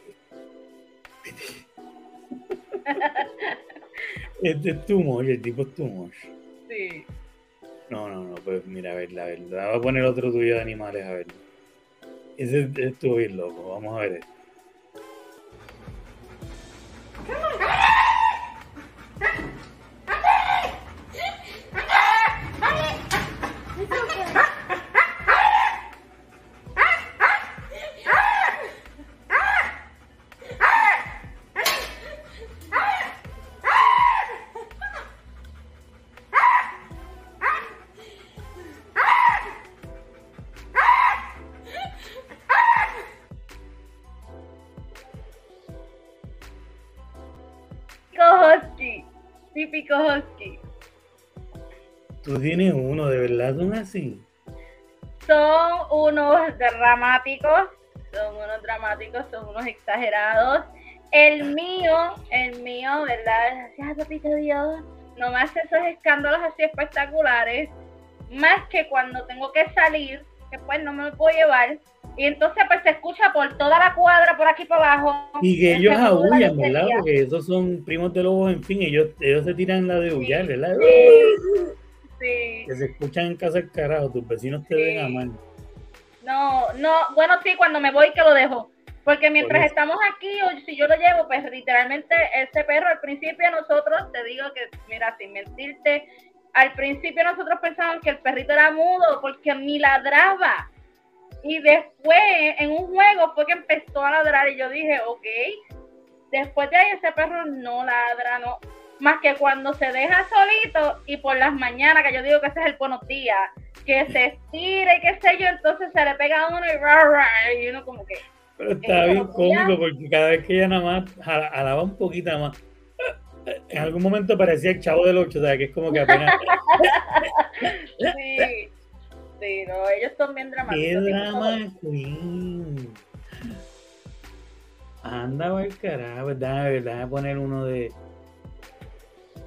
es de too much, el tipo es too much. Sí. No, no, no, pues mira, a ver, a ver, voy a poner otro tuyo de animales, a ver. Ese estuvo bien loco, vamos a ver esto. Típico husky. Tú tienes uno, de verdad son así. Son unos dramáticos, son unos dramáticos, son unos exagerados. El mío, el mío, ¿verdad? Gracias, papito Dios. No me hace esos escándalos así espectaculares. Más que cuando tengo que salir, que pues no me lo puedo llevar. Y entonces pues se escucha por toda la cuadra, por aquí por abajo. Y que ellos aullan, ¿verdad? Porque esos son primos de lobos, en fin, ellos, ellos se tiran la de aullar, ¿verdad? Sí. sí. Que se escuchan en casa del carajo, tus vecinos te ven a mano. No, no, bueno, sí, cuando me voy que lo dejo. Porque mientras estamos aquí, o si yo lo llevo, pues literalmente ese perro al principio nosotros, te digo que, mira, sin mentirte, al principio nosotros pensábamos que el perrito era mudo porque ni ladraba. Y después, en un juego, fue que empezó a ladrar y yo dije, ok, después de ahí ese perro no ladra, no. Más que cuando se deja solito y por las mañanas, que yo digo que ese es el buenos días, que se estira y qué sé yo, entonces se le pega a uno y, ra, ra, y uno como que, Pero está Eh, bien como ya- cómico porque cada vez que ella nada más alaba un poquito más. En algún momento parecía el chavo del 8, o sea, que es como que apenas. sí, sí, no, ellos son bien ¡Qué dramáticos. drama queen! Anda, el carajo, déjame, déjame poner uno de.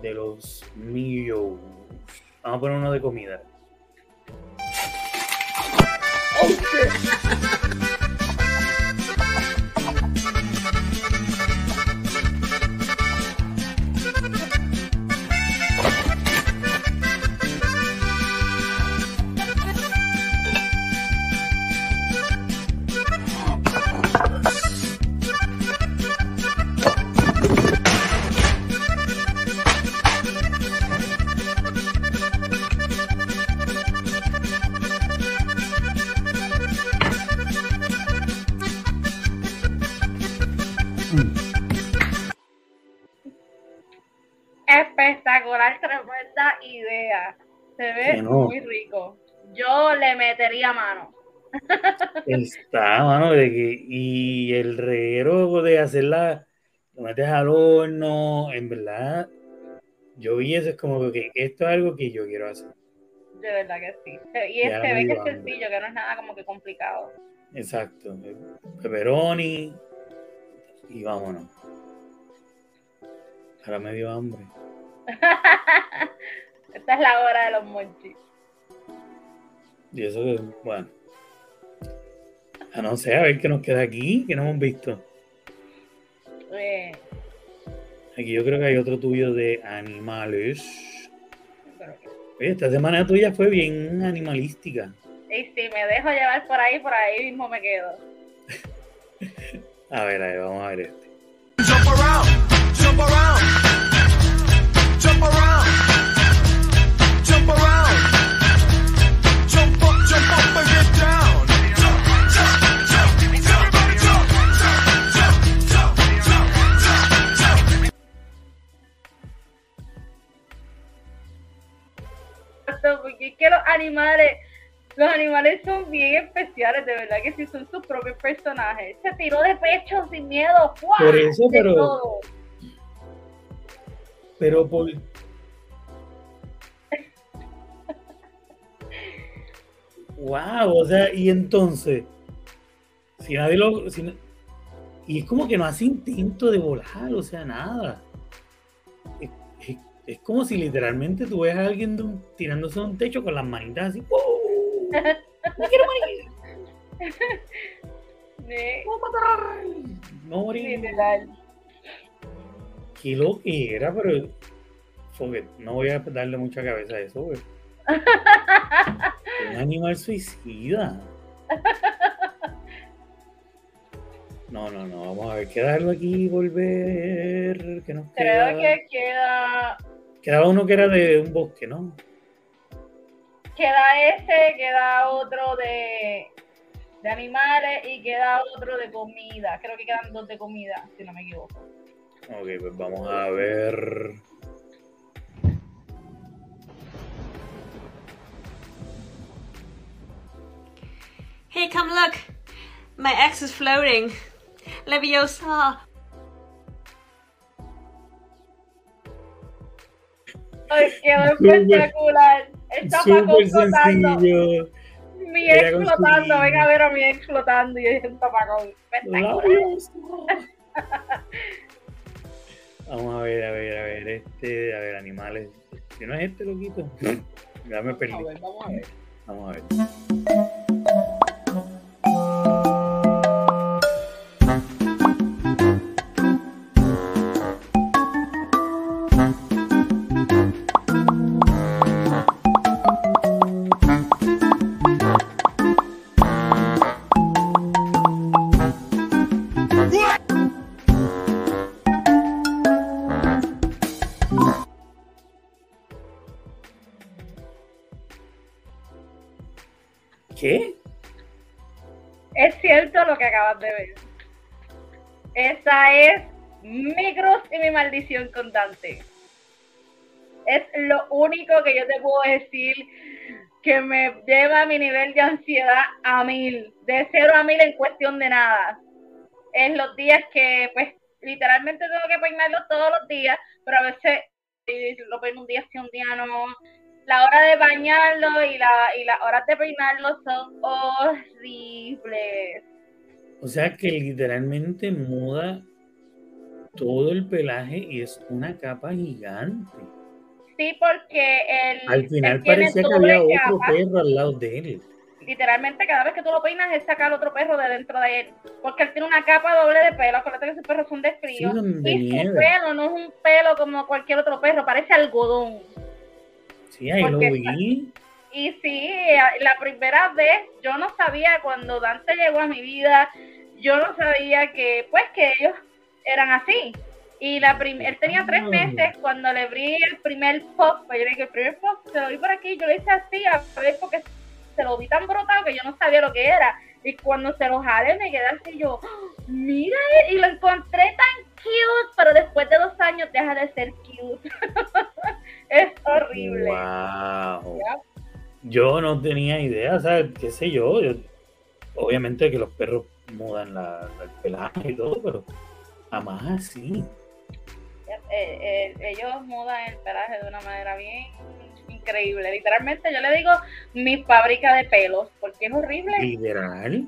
de los míos. Vamos a poner uno de comida. Espectacular, tremenda idea. Se ve muy rico. Yo le metería mano. Está, mano, de que, y el reguero de hacerla, lo metes al horno, en verdad, yo vi eso, es como que esto es algo que yo quiero hacer. De verdad que sí. Y es que ve que es sencillo, que no es nada como que complicado. Exacto. Pepperoni y vámonos. Ahora me dio hambre. Esta es la hora de los monchis. Y eso que, bueno. A no sé, a ver qué nos queda aquí, que no hemos visto. Eh. Aquí yo creo que hay otro tuyo de animales. Oye, esta semana tuya fue bien animalística. Y si me dejo llevar por ahí, por ahí mismo me quedo. a ver, a ver, vamos a ver este. Porque es que los animales, los animales son bien especiales, de verdad que sí, son sus propios personajes. Se tiró de pecho sin miedo, Por eso, pero. Pero por. wow, o sea, y entonces, si nadie lo. y es como que no hace intento de volar, o sea, nada. Es como si literalmente tú ves a alguien tirándose de un techo con las manitas así. ¡Oh! ¡Me quiero morir! ¡No matar! ¡No morir! Qué lo que era, pero. no voy a darle mucha cabeza a eso, güey. Un animal suicida. No, no, no, vamos a ver, quedarlo aquí y volver. Que nos Creo que queda Quedaba uno que era de un bosque, ¿no? Queda ese, queda otro de, de animales y queda otro de comida. Creo que quedan dos de comida, si no me equivoco. Ok, pues vamos a ver. Hey, come look. My ex is floating. Leviosa. Ay, quedó espectacular. Tapacón flotando. Mi ex flotando, venga a ver a mi ex flotando y es un tapacón. Vamos a ver, a ver, a ver, este, a ver, animales. ¿Qué no es este, loquito? Ya me perdí. A ver, vamos a ver. Vamos a ver. De ver. Esa es mi cruz y mi maldición con Dante. Es lo único que yo te puedo decir que me lleva mi nivel de ansiedad a mil, de cero a mil en cuestión de nada. Es los días que, pues, literalmente tengo que peinarlo todos los días, pero a veces lo peino un día sí, un día no. La hora de bañarlo y, la, y las horas de peinarlo son horribles. O sea que literalmente muda todo el pelaje y es una capa gigante. Sí, porque el. Al final parecía que había otro perro al lado de él. Literalmente, cada vez que tú lo peinas, es sacar otro perro de dentro de él. Porque él tiene una capa doble de pelo. Acuérdate que esos perros son de frío. y su pelo no es un pelo como cualquier otro perro, parece algodón. Sí, ahí lo vi. Y sí, la primera vez yo no sabía cuando Dante llegó a mi vida, yo no sabía que, pues, que ellos eran así. Y la él tenía tres ah. meses cuando le abrí el primer pop, pues yo le dije, el primer pop se lo vi por aquí, yo le hice así, a ver, porque se lo vi tan brotado que yo no sabía lo que era. Y cuando se lo jale me quedé así yo, mira, y lo encontré tan cute, pero después de dos años deja de ser cute. es horrible. Wow. Yo no tenía idea, o sea, qué sé yo, obviamente que los perros mudan la, el pelaje y todo, pero jamás así. Eh, eh, ellos mudan el pelaje de una manera bien increíble. Literalmente yo le digo mi fábrica de pelos, porque es horrible. Literal.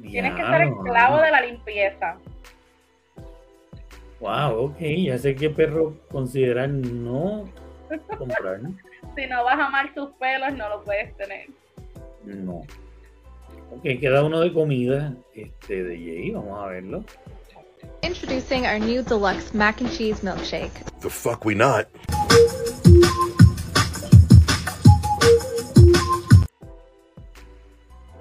Tienes que ser esclavo de la limpieza. Wow, ok, ya sé qué perro considerar no comprar. Si no vas a amar tus pelos, no lo puedes tener. No. Ok, queda uno de comida este, de Jay, vamos a verlo. Introducing our new deluxe mac and cheese milkshake. The fuck we not.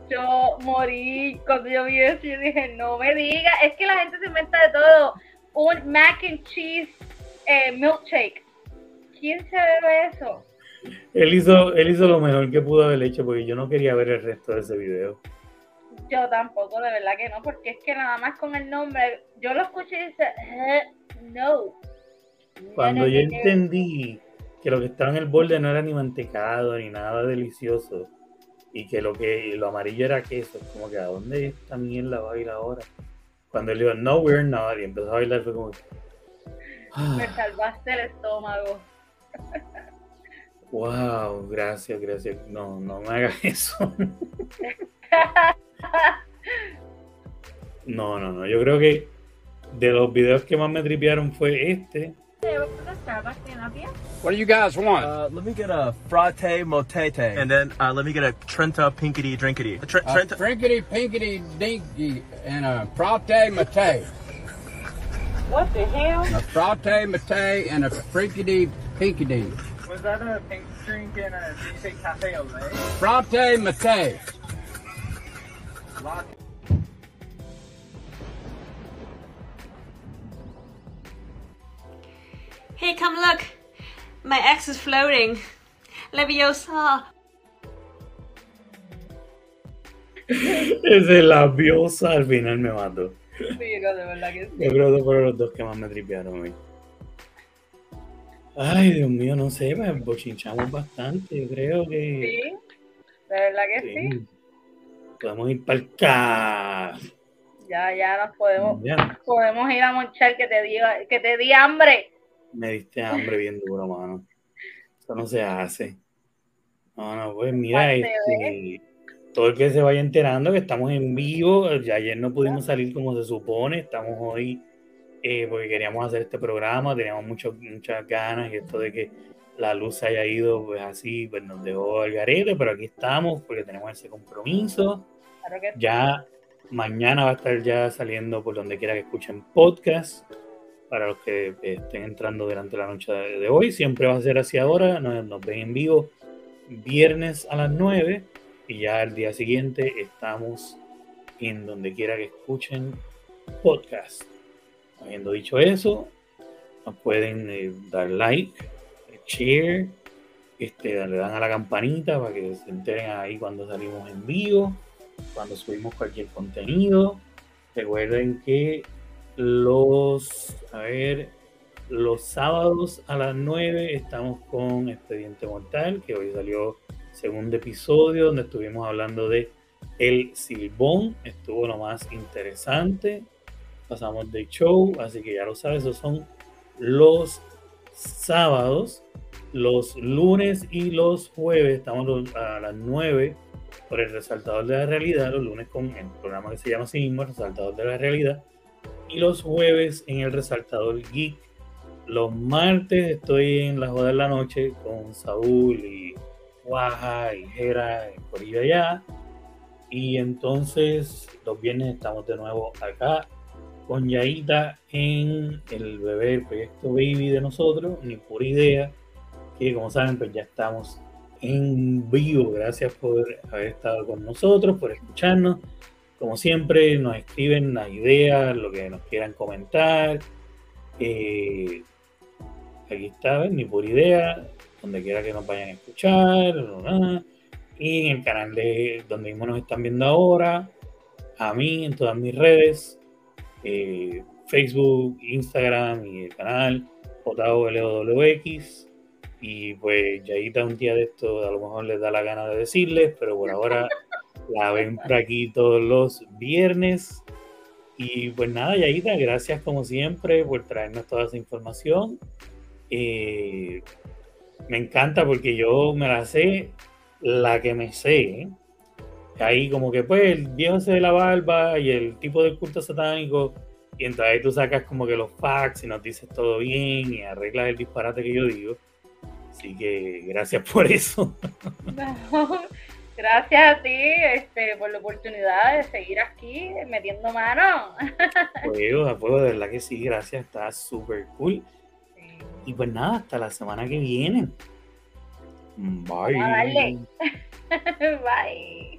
Yo morí cuando yo vi eso y dije, no me diga, es que la gente se inventa de todo. Un mac and cheese eh, milkshake. ¿Quién se ve eso? Él hizo, él hizo lo mejor que pudo haber hecho porque yo no quería ver el resto de ese video. Yo tampoco, de verdad que no, porque es que nada más con el nombre, yo lo escuché y dice, eh, no. Cuando yo entendí que lo que estaba en el borde no era ni mantecado ni nada delicioso y que lo que lo amarillo era queso, como que a dónde esta mierda va a ir ahora. Cuando él dijo, no, we're not, y empezó a bailar, fue como. Me salvaste el estómago. Wow, gracias, gracias. No, no me hagas eso. No, no, no. Yo creo que de los videos que más me tripearon fue este. What do you guys want? Uh, let me get a frate motete. And then uh, let me get a Trenta pinkity drinkity. A tr- a Trenta- drinkity pinkity dinky and a frate mate. What the hell? A frate mate and a frinkity pinkity. Was that a pink drink and a, did you say cafe au lait? Frate mate. Hey, come look. My ex is floating. Leviosa. Ese labiosa al final me mató. Sí, no, de verdad que sí. Yo creo que fueron los dos que más me tripearon hoy. Ay, Dios mío, no sé, pues bochinchamos bastante. Yo creo que. Sí, de verdad que sí. sí. Podemos ir para el ca. Ya, ya nos podemos, Ya. podemos ir a monchar que te di, que te di hambre. Me diste hambre bien duro, mano. Eso no se hace. No, no, pues mira, este, todo el que se vaya enterando que estamos en vivo, ya ayer no pudimos salir como se supone, estamos hoy eh, porque queríamos hacer este programa, teníamos mucho, muchas ganas y esto de que la luz se haya ido pues así, pues nos dejó al garete, pero aquí estamos porque tenemos ese compromiso. Claro que. Ya mañana va a estar ya saliendo por donde quiera que escuchen podcast. Para los que eh, estén entrando durante la noche de, hoy, siempre va a ser así ahora. Nos, nos ven en vivo viernes a las 9 y ya el día siguiente estamos en donde quiera que escuchen podcast. Habiendo dicho eso, nos pueden eh, dar like, share, este, le dan a la campanita para que se enteren ahí cuando salimos en vivo, cuando subimos cualquier contenido. Recuerden que los, a ver, los sábados a las 9 estamos con Expediente Mortal, que hoy salió segundo episodio donde estuvimos hablando de El Silbón, estuvo lo más interesante. Pasamos de show, así que ya lo sabes, esos son los sábados, los lunes y los jueves, estamos a las 9 por el resaltador de la realidad, los lunes con el programa que se llama así mismo, el resaltador de la realidad, y los jueves en el resaltador geek. Los martes estoy en la joda de la noche con Saúl y Guaja y Jera y por ahí allá. Y entonces los viernes estamos de nuevo acá con Yaita en el bebé, el proyecto Baby de nosotros, ni por idea, que como saben, pues ya estamos en vivo. Gracias por haber estado con nosotros, por escucharnos. Como siempre, nos escriben las ideas, lo que nos quieran comentar. Eh, aquí está, ni por idea, donde quiera que nos vayan a escuchar. y en el canal de donde mismo nos están viendo ahora, a mí en todas mis redes, eh, Facebook, Instagram y el canal JOLOWX. Y pues Yaita un día de esto a lo mejor les da la gana de decirles, pero por ahora la ven por aquí todos los viernes. Y pues nada, Yaita, gracias como siempre por traernos toda esa información. Eh, me encanta porque yo me la sé, la que me sé. Ahí como que pues el viejo se de la barba y el tipo de culto satánico. Y entonces ahí tú sacas como que los facts y nos dices todo bien y arreglas el disparate que yo digo. Así que gracias por eso. gracias a ti este, por la oportunidad de seguir aquí metiendo mano. Pues, pues de verdad que sí, gracias, está súper cool. Y pues nada, hasta la semana que viene. Bye. Bye.